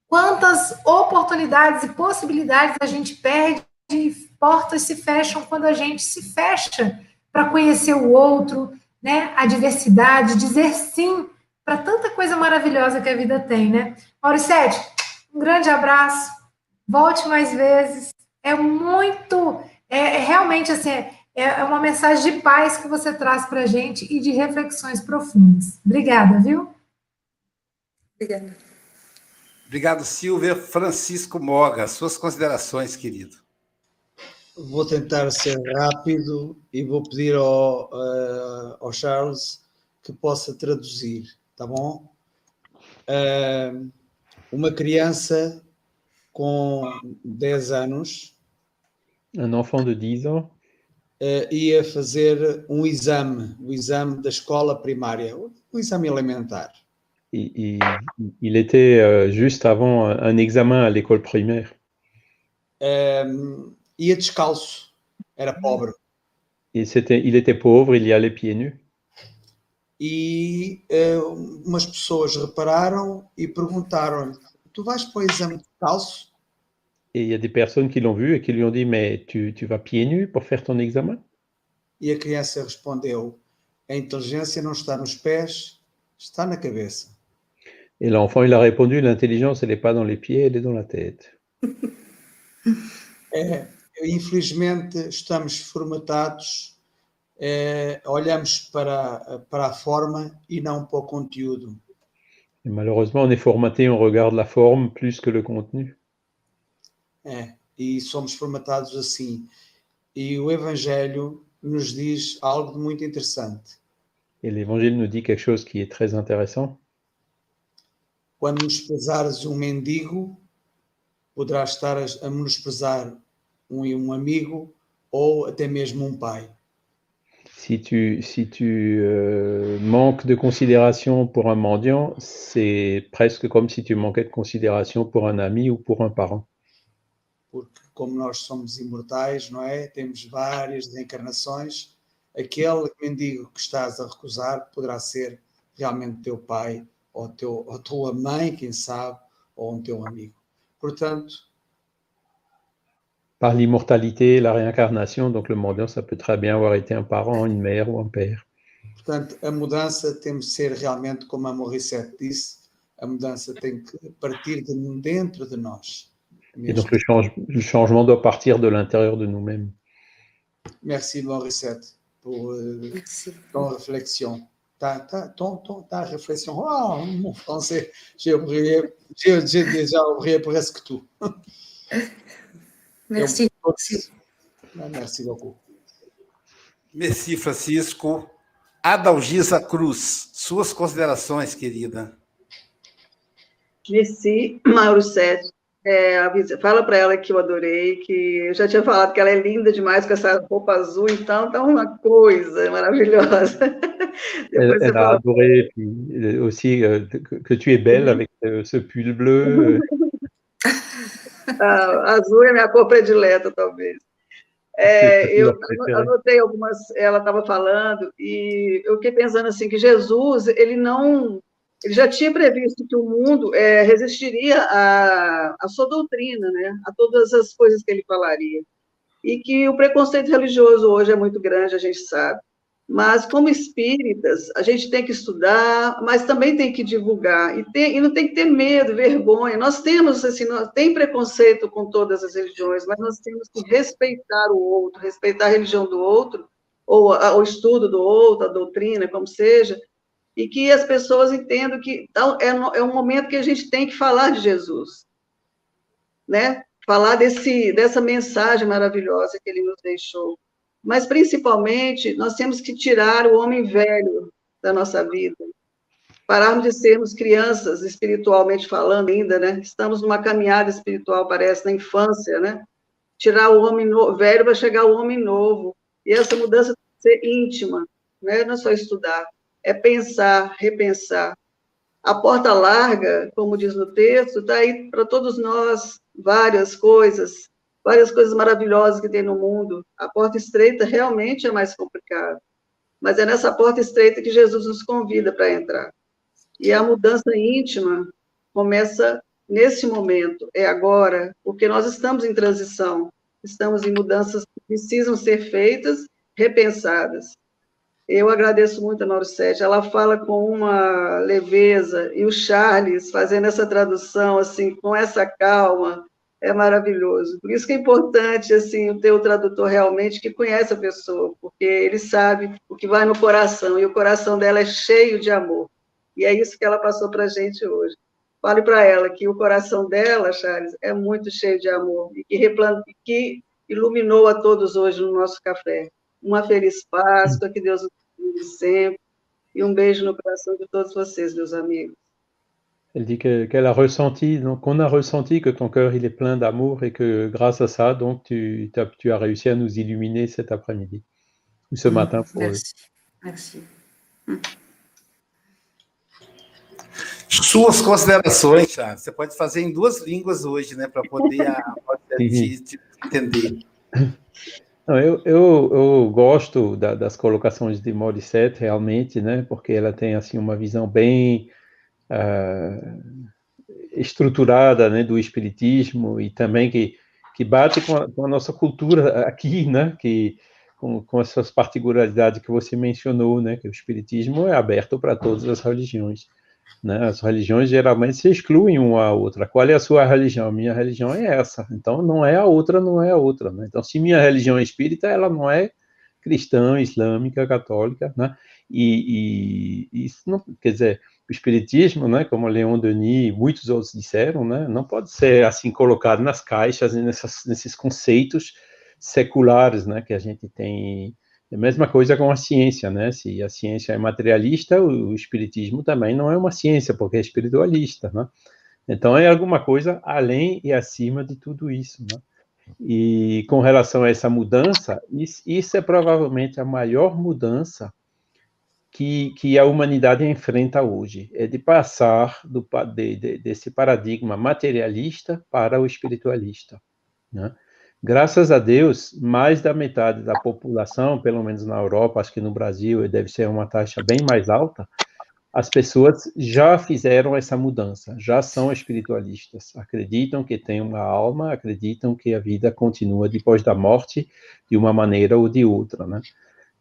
Speaker 4: Quantas oportunidades e possibilidades a gente perde e portas se fecham quando a gente se fecha para conhecer o outro, né? A diversidade, dizer sim para tanta coisa maravilhosa que a vida tem, né? Mauricete, um grande abraço, volte mais vezes. É muito, é, é realmente assim, é, é uma mensagem de paz que você traz para a gente e de reflexões profundas. Obrigada, viu?
Speaker 6: Obrigada.
Speaker 1: Obrigado, Silvia. Francisco Moga, suas considerações, querido.
Speaker 3: Vou tentar ser rápido e vou pedir ao, uh, ao Charles que possa traduzir, tá bom? Uh, uma criança com 10 anos.
Speaker 5: Um enfant de 10 ans.
Speaker 3: Uh, ia fazer um exame, o exame da escola primária, o exame elementar.
Speaker 5: Il, il, était euh, juste avant un examen à l'école primaire.
Speaker 3: Um, ia descalço, era pobre.
Speaker 5: Et il était pauvre, il y allait pieds nus.
Speaker 3: E uh, umas pessoas repararam e perguntaram-lhe: Tu vais para o exame descalço?
Speaker 5: Et il y a des personnes qui l'ont vu et qui lui ont dit Mais tu, tu vas pieds nus pour faire ton examen?
Speaker 3: E a criança respondeu: A inteligência não está nos pés, está na cabeça.
Speaker 5: Et l'enfant, il a répondu, l'intelligence, elle n'est pas dans les pieds, elle est dans la tête.
Speaker 3: É, infelizmente, estamos formatados, é, olhamos para, para a forma e não para o conteúdo.
Speaker 5: Et malheureusement, on est formaté, on regarde la forme plus que le contenu.
Speaker 3: É, e somos formatados assim. E o Evangelho nos diz algo muito interessante.
Speaker 5: Et l'évangile nous dit quelque chose qui est très intéressant.
Speaker 3: Quando menosprezares um mendigo, poderás estar a menosprezar um, um amigo ou até mesmo um pai.
Speaker 5: Si tu, si tu euh, manques de considération pour un mendiant, c'est presque comme si tu manquais de considération pour un ami ou pour un parent.
Speaker 3: Porque, como nós somos imortais, não é? Temos várias reencarnações. Aquele mendigo que estás a recusar poderá ser realmente teu pai ou, teu, ou tua mãe, quem sabe, ou um teu amigo. Portanto,
Speaker 5: Par l'immortalité, la réincarnation, donc le mendiant, ça peut très bien avoir été un parent, une mère ou un père.
Speaker 3: portanto, a mudança tem de ser realmente, como a Morissette disse, a mudança tem que partir de dentro de nós.
Speaker 5: Et donc le, change- le changement doit partir de l'intérieur de nous-mêmes.
Speaker 3: Merci, Morissette, pour euh,
Speaker 6: Merci.
Speaker 3: ton réflexion. Ta, ta, ton, ton- ta réflexion. Oh, mon français, j'ai oublié, j'ai déjà oublié presque tout.
Speaker 6: Merci.
Speaker 3: Merci. Merci beaucoup.
Speaker 1: Merci, Francisco. Adalgisa Cruz, suas considerações, querida.
Speaker 2: Merci, Mauro Sete. É, avisa- fala para ela que eu adorei, que eu já tinha falado que ela é linda demais com essa roupa azul, então tá uma coisa maravilhosa.
Speaker 5: Elle, elle a adoré puis euh, aussi euh, que, que tu es belle avec euh, ce pull bleu. euh,
Speaker 2: ah, azul é minha cor predileta, talvez. É, eu anotei algumas, ela estava falando, e eu fiquei pensando assim, que Jesus, ele não, ele já tinha previsto que o mundo é, resistiria à, à sua doutrina, né, a todas as coisas que ele falaria, e que o preconceito religioso hoje é muito grande, a gente sabe, mas como espíritas, a gente tem que estudar, mas também tem que divulgar, e, tem, e não tem que ter medo, vergonha, nós temos, assim, nós, tem preconceito com todas as religiões, mas nós temos que respeitar o outro, respeitar a religião do outro, ou a, o estudo do outro, a doutrina, como seja, e que as pessoas entendam que então, é, é um momento que a gente tem que falar de Jesus, né? Falar desse, dessa mensagem maravilhosa que ele nos deixou. Mas, principalmente, nós temos que tirar o homem velho da nossa vida. pararmos de sermos crianças, espiritualmente falando ainda, né? Estamos numa caminhada espiritual, parece, na infância, né? Tirar o homem no... velho para chegar o homem novo. E essa mudança tem que ser íntima, né? Não é só estudar, é pensar, repensar. A porta larga, como diz no texto, está aí para todos nós, várias coisas, várias coisas maravilhosas que tem no mundo. A porta estreita realmente é mais complicada. Mas é nessa porta estreita que Jesus nos convida para entrar. E a mudança íntima começa nesse momento, é agora, porque nós estamos em transição, estamos em mudanças que precisam ser feitas, repensadas. Eu agradeço muito a Mauricete, ela fala com uma leveza, e o Charles fazendo essa tradução, assim, com essa calma, é maravilhoso. Por isso que é importante, assim, ter o tradutor realmente que conhece a pessoa, porque ele sabe o que vai no coração, e o coração dela é cheio de amor. E é isso que ela passou para a gente hoje. Fale para ela que o coração dela, Charles, é muito cheio de amor e que, que iluminou a todos hoje no nosso café. Uma feliz Páscoa, que Deus nos sempre. E um beijo no coração de todos vocês, meus amigos.
Speaker 5: Elle dit qu'elle que a ressenti, donc qu'on a ressenti que ton cœur il est plein d'amour et que grâce à ça, donc tu, as, tu as réussi à nous illuminer cet après-midi ou ce matin.
Speaker 6: Pour Merci. Merci.
Speaker 1: Suas considerações, Charles. Você pode fazer em duas línguas hoje, né, para poder a, te, te entender.
Speaker 5: Não, eu, eu, eu gosto da, das colocações de Morissette, realmente, né, porque ela tem assim uma visão bem estruturada né, do espiritismo e também que, que bate com a, com a nossa cultura aqui, né, que, com, com essas particularidades que você mencionou, né, que o espiritismo é aberto para todas as religiões. Né? As religiões geralmente se excluem uma a outra. Qual é a sua religião? Minha religião é essa. Então, não é a outra, não é a outra. Né? Então, se minha religião é espírita, ela não é cristã, islâmica, católica, né? E, e, isso não, quer dizer, o espiritismo, né, como Leon Denis e muitos outros disseram, né, não pode ser assim colocado nas caixas, nessas, nesses conceitos seculares, né, que a gente tem é a mesma coisa com a ciência, né? Se a ciência é materialista, o, espiritismo também não é uma ciência, porque é espiritualista, né? Então é alguma coisa além e acima de tudo isso, né? E com relação a essa mudança, isso é provavelmente a maior mudança que, que, a humanidade enfrenta hoje, é de passar do, de, de, desse paradigma materialista para o espiritualista. Né? Graças a Deus, mais da metade da população, pelo menos na Europa, acho que no Brasil deve ser uma taxa bem mais alta, as pessoas já fizeram essa mudança, já são espiritualistas, acreditam que tem uma alma, acreditam que a vida continua depois da morte de uma maneira ou de outra, né?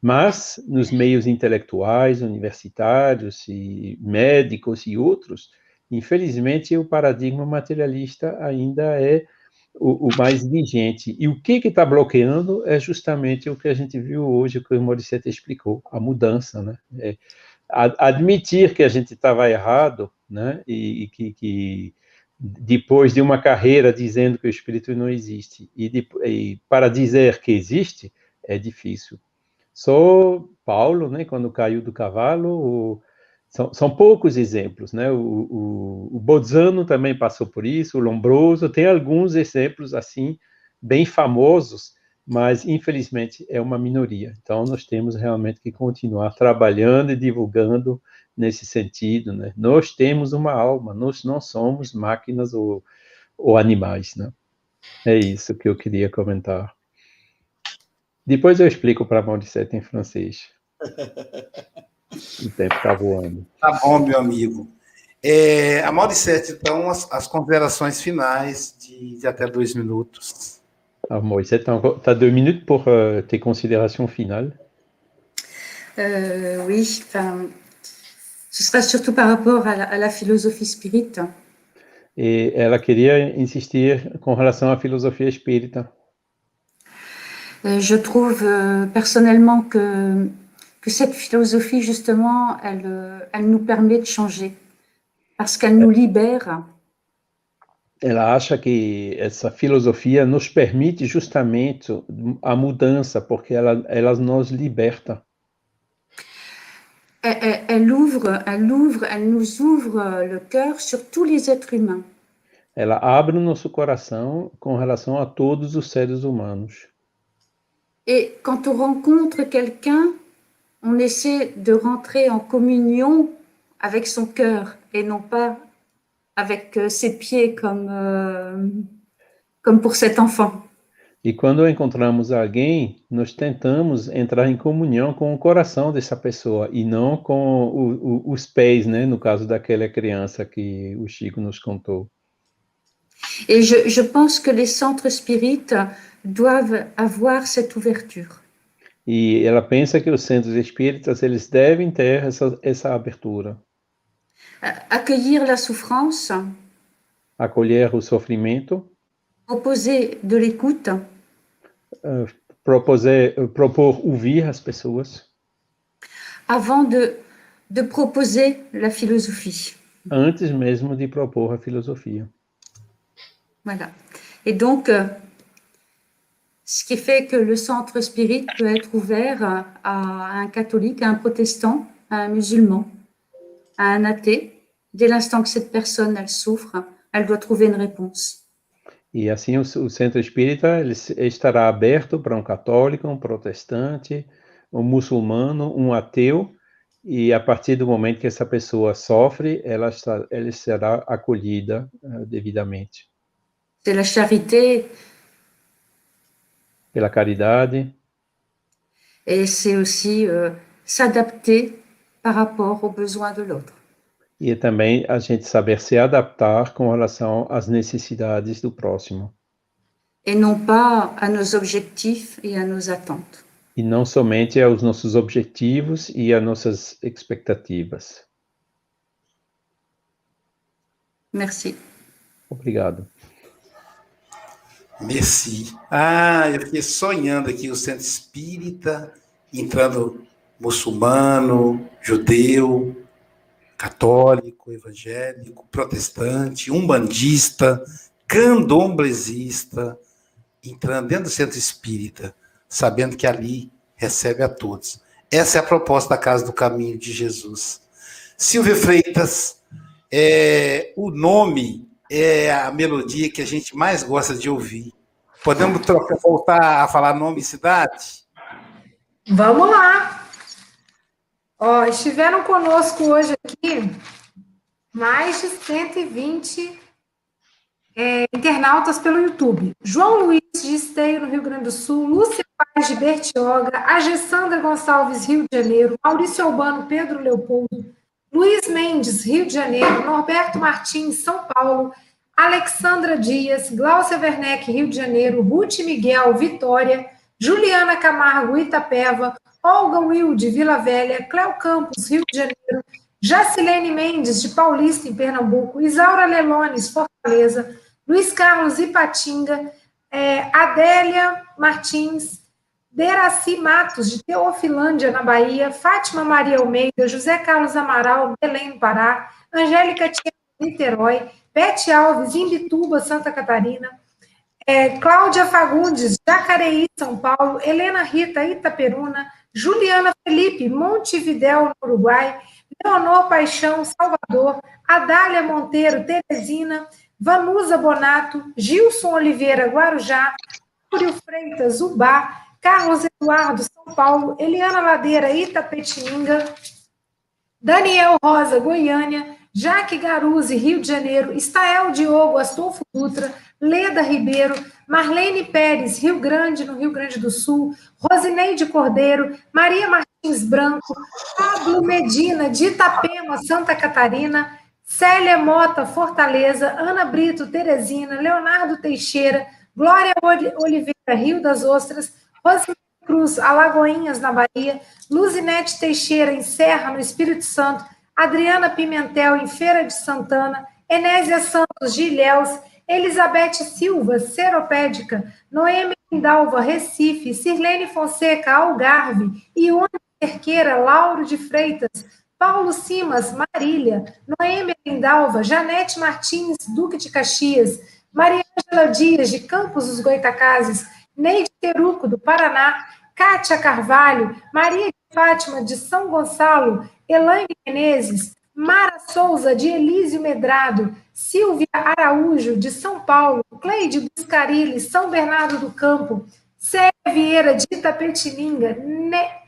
Speaker 5: Mas nos meios intelectuais, universitários e médicos e outros, infelizmente o paradigma materialista ainda é o, o, mais vigente. E o que está bloqueando é justamente o que a gente viu hoje, que o Morissette explicou, a mudança, né? É, admitir que a gente estava errado, né? E, e que, que, depois de uma carreira dizendo que o espírito não existe e, de, e para dizer que existe é difícil. Só Paulo, né? Quando caiu do cavalo, o, são, são poucos exemplos, né? O, o, o também passou por isso, o Lombroso, tem alguns exemplos assim, bem famosos, mas infelizmente é uma minoria. Então nós temos realmente que continuar trabalhando e divulgando nesse sentido, né? Nós temos uma alma, nós não somos máquinas ou, ou animais, né? É isso que eu queria comentar. Depois eu explico para a Mauricete em francês. O tempo está voando.
Speaker 1: Tá bom, meu amigo. É, a Mauricete, então, as, as considerações finais de, de, até dois minutos.
Speaker 5: Alors, Mauricette, tu as deux minutes pour euh, tes considérations finales.
Speaker 6: Euh, oui, enfin, ce sera surtout par rapport à la, à la philosophie spirite.
Speaker 5: E ela queria insistir com relação à filosofia espírita.
Speaker 6: Euh, je trouve euh, personnellement que que cette philosophie, justement, elle, euh, elle nous permet de changer, parce qu'elle nous libère.
Speaker 5: Ela acha que essa filosofia nos permite justamente a mudança, porque ela, ela nos liberta.
Speaker 6: elle, elle ouvre, elle ouvre, elle nous ouvre le cœur sur tous les êtres humains.
Speaker 5: Ela abre o nosso coração com relação a todos os seres humanos.
Speaker 6: Et quand on rencontre quelqu'un, on essaie de rentrer en communion avec son cœur et non pas avec euh, ses pieds comme, euh, comme pour cet enfant.
Speaker 5: E quando encontramos alguém, nós tentamos entrar em comunhão com o coração dessa pessoa e não com o, o, os pés, né? No caso daquela criança que o Chico nos contou.
Speaker 6: Et je, je pense que les centres spirites doivent avoir cette ouverture.
Speaker 5: E ela pensa que os centros espíritas eles devem ter essa, essa abertura,
Speaker 6: Accueillir la souffrance,
Speaker 5: acolher o sofrimento,
Speaker 6: proposer de l'écoute,
Speaker 5: eh, proposer, eh, propor ouvir as pessoas
Speaker 6: avant de, de proposer la philosophie.
Speaker 5: antes mesmo de propor a filosofia.
Speaker 6: Voilà. Et donc, euh, ce qui fait que le centre spirit peut être ouvert à, un catholique, à un protestant, à un musulman, à un athée. Dès l'instant que cette personne, elle souffre, elle doit trouver une réponse.
Speaker 5: E assim o, o centro espírita ele estará aberto para um católico, um protestante, um muçulmano, um ateu, e a partir do momento que essa pessoa sofre, ela, está, ela será acolhida eh, devidamente
Speaker 6: C'est la charité
Speaker 5: pela caridade
Speaker 6: et c'est aussi euh, s'adapter par rapport aux besoins de l'autre.
Speaker 5: e também a gente saber se adaptar com relação às necessidades do próximo
Speaker 6: Et non pas à nos objectifs et à nos attentes.
Speaker 5: e não somente aos nossos objetivos e às nossas expectativas.
Speaker 6: Merci.
Speaker 5: Obrigado.
Speaker 1: Merci. Ah, eu fiquei sonhando aqui o centro espírita, entrando muçulmano, judeu, católico, evangélico, protestante, umbandista, candomblesista, entrando dentro do centro espírita, sabendo que ali recebe a todos. Essa é a proposta da Casa do Caminho de Jesus. Silvia Freitas, é, o nome é a melodia que a gente mais gosta de ouvir. Podemos trocar, voltar a falar nome e cidade?
Speaker 4: Vamos lá. Ó, estiveram conosco hoje aqui mais de 120 é, internautas pelo YouTube. João Luiz de Esteio, no Rio Grande do Sul, Lúcia Paz de Bertioga, a Gessandra Gonçalves, Rio de Janeiro, Maurício Albano, Pedro Leopoldo, Luiz Mendes, Rio de Janeiro, Norberto Martins, São Paulo, Alexandra Dias, Gláucia Werneck, Rio de Janeiro, Ruth Miguel, Vitória, Juliana Camargo, Itapeva, Olga Wilde, Vila Velha, Cléo Campos, Rio de Janeiro, Jacilene Mendes, de Paulista, em Pernambuco, Isaura Lelones, Fortaleza, Luiz Carlos Ipatinga, é, Adélia Martins, Deraci Matos, de Teofilândia, na Bahia, Fátima Maria Almeida, José Carlos Amaral, Belém, Pará, Angélica Tia, Niterói, Bete Alves, Imbituba, Santa Catarina, é, Cláudia Fagundes, Jacareí, São Paulo, Helena Rita, Itaperuna, Juliana Felipe, Montevidéu, Uruguai, Leonor Paixão, Salvador, Adália Monteiro, Teresina, Vanusa Bonato, Gilson Oliveira, Guarujá, Júlio Freitas, Ubá, Carlos Eduardo, São Paulo, Eliana Ladeira, Itapetininga, Daniel Rosa, Goiânia, Jaque Garuzzi, Rio de Janeiro, Estael Diogo, Astolfo Dutra, Leda Ribeiro, Marlene Pérez, Rio Grande, no Rio Grande do Sul, Rosineide Cordeiro, Maria Martins Branco, Pablo Medina, de Itapema, Santa Catarina, Célia Mota, Fortaleza, Ana Brito, Teresina, Leonardo Teixeira, Glória Oliveira, Rio das Ostras, Rosemary Cruz, Alagoinhas, na Bahia, Luzinete Teixeira, em Serra, no Espírito Santo, Adriana Pimentel, em Feira de Santana, Enésia Santos, de Ilhéus, Elizabeth Silva, Seropédica, Noemi Lindalva, Recife, Sirlene Fonseca, Algarve, Ione Cerqueira, Lauro de Freitas, Paulo Simas, Marília, Noemi Lindalva, Janete Martins, Duque de Caxias, Maria Ângela Dias, de Campos dos Goitacazes, Neide Teruco, do Paraná, Kátia Carvalho, Maria de Fátima, de São Gonçalo, Elaine Menezes, Mara Souza, de Elísio Medrado, Silvia Araújo, de São Paulo, Cleide Buscarilli, São Bernardo do Campo, Célia Vieira, de Itapetininga, ne...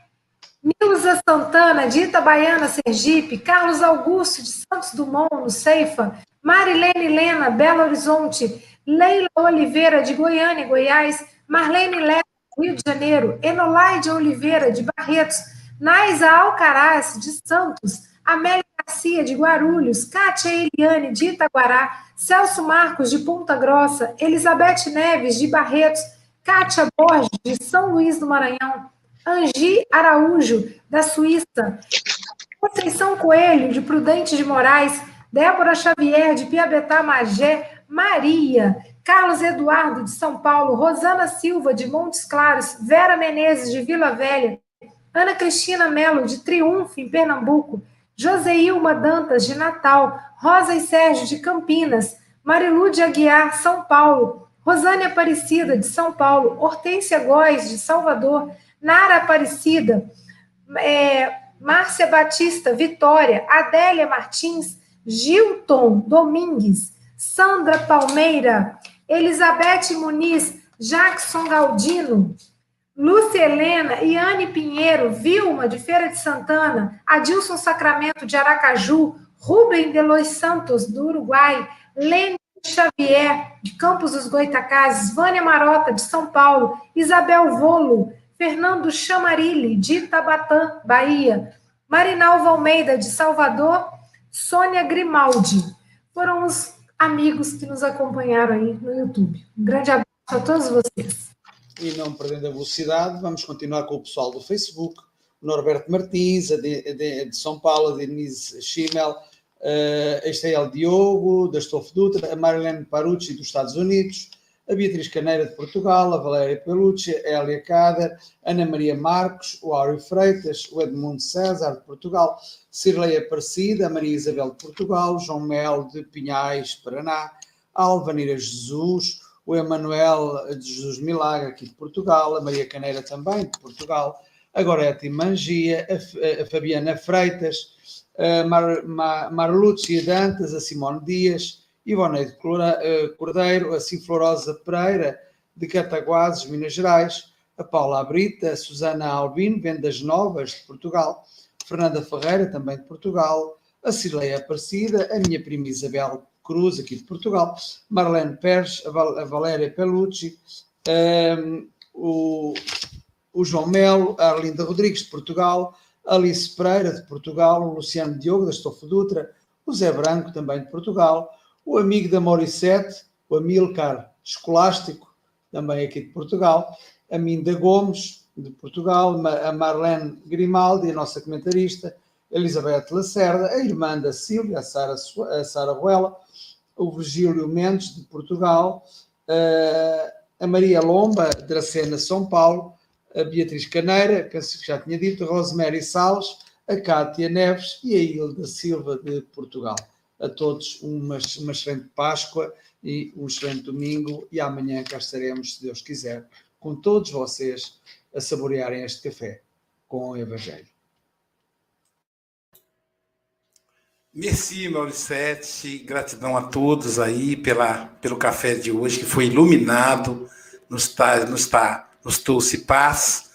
Speaker 4: Nilza Santana, de Itabaiana, Sergipe, Carlos Augusto, de Santos Dumont, no Ceifa, Marilene Lena, Belo Horizonte, Leila Oliveira, de Goiânia, Goiás, Marlene Lessa, Rio de Janeiro, Enolaide Oliveira, de Barretos, Naisa Alcaraz, de Santos, Amélia Garcia, de Guarulhos, Kátia Eliane, de Itaguará, Celso Marcos, de Ponta Grossa, Elizabeth Neves, de Barretos, Kátia Borges, de São Luís do Maranhão, Angi Araújo, da Suíça, Conceição Coelho, de Prudente de Moraes, Débora Xavier, de Piabetá Magé, Maria, Carlos Eduardo, de São Paulo, Rosana Silva, de Montes Claros, Vera Menezes, de Vila Velha, Ana Cristina Melo, de Triunfo, em Pernambuco, Joseilma Dantas, de Natal, Rosa e Sérgio, de Campinas, Marilu de Aguiar, São Paulo, Rosânia Aparecida, de São Paulo, Hortência Góes, de Salvador, Nara Aparecida, é, Márcia Batista, Vitória, Adélia Martins, Gilton Domingues, Sandra Palmeira, Elizabeth Muniz, Jackson Galdino, Lúcia Helena, Iane Pinheiro, Vilma, de Feira de Santana, Adilson Sacramento, de Aracaju, Rubem Delois Santos, do Uruguai, Lênin Xavier, de Campos dos Goitacazes, Vânia Marota, de São Paulo, Isabel Volo, Fernando Chamarilli, de Itabatã, Bahia, Marinalva Almeida, de Salvador, Sônia Grimaldi. Foram os amigos que nos acompanharam aí no YouTube. Um grande abraço a todos vocês.
Speaker 3: E não perdendo a velocidade, vamos continuar com o pessoal do Facebook. Norberto Martins, a de, de, de São Paulo, a Denise Schimmel, é o Diogo, da Stolfo Dutra, a Marilene Parucci, dos Estados Unidos, a Beatriz Caneira de Portugal, a Valéria Pelucci, a Elia Cader, Ana Maria Marcos, o Áureo Freitas, o Edmundo César de Portugal, Cirlei Aparecida, a Maria Isabel de Portugal, João Mel de Pinhais, Paraná, a Alvanira Jesus, o Emanuel de Jesus Milagre aqui de Portugal, a Maria Caneira também de Portugal, a Gorete Mangia, a, a Fabiana Freitas, a Mar, Mar, Marlúcia Dantas, a Simone Dias, Ivoneide eh, Cordeiro, a Ciflorosa Pereira, de Cataguases, Minas Gerais, a Paula Abrita, a Susana Albino, Vendas Novas, de Portugal, Fernanda Ferreira, também de Portugal, a Cileia Aparecida, a minha prima Isabel Cruz, aqui de Portugal, Marlene Pérez, a, Val a Valéria Pelucci, um, ehm, o, o, João Melo, a Arlinda Rodrigues, de Portugal, Alice Pereira, de Portugal, o Luciano Diogo, da Estofo Dutra, o Zé Branco, também de Portugal, o amigo da Morissette, o Amilcar Escolástico, também aqui de Portugal, a Minda Gomes, de Portugal, a Marlene Grimaldi, a nossa comentarista, Elizabeth Lacerda, a irmã da Sílvia, a Sara, a Sara Ruela, o Virgílio Mendes, de Portugal, a Maria Lomba, de Dracena, São Paulo, a Beatriz Caneira, que já tinha dito, a Rosemary Salles, a Cátia Neves e a Hilda Silva, de Portugal a todos uma, uma excelente Páscoa e um excelente domingo e amanhã cá estaremos, se Deus quiser, com todos vocês a saborearem este café com o Evangelho.
Speaker 1: Merci, Mauricete. Gratidão a todos aí pela, pelo café de hoje, que foi iluminado, nos, tá, nos, tá, nos trouxe paz.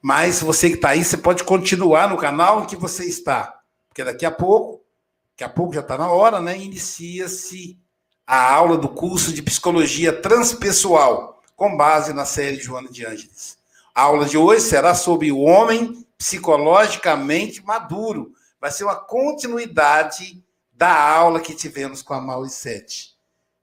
Speaker 1: Mas você que está aí, você pode continuar no canal em que você está, porque daqui a pouco daqui a pouco já está na hora, né? Inicia-se a aula do curso de psicologia transpessoal, com base na série Joana de Ângeles. A aula de hoje será sobre o homem psicologicamente maduro. Vai ser uma continuidade da aula que tivemos com a Mauricete.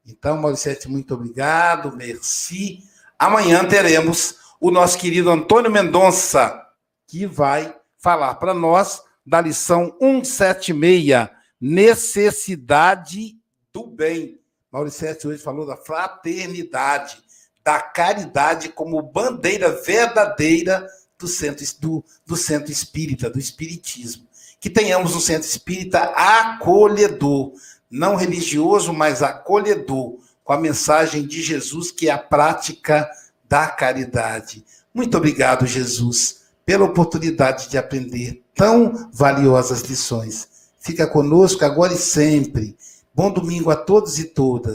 Speaker 1: Então, Mauricete, muito obrigado, merci. Amanhã teremos o nosso querido Antônio Mendonça, que vai falar para nós da lição 176 necessidade do bem. Mauricete hoje falou da fraternidade, da caridade como bandeira verdadeira do centro, do, do centro espírita, do espiritismo. Que tenhamos um centro espírita acolhedor, não religioso, mas acolhedor, com a mensagem de Jesus, que é a prática da caridade. Muito obrigado, Jesus, pela oportunidade de aprender tão valiosas lições. Fica conosco agora e sempre. Bom domingo a todos e todas.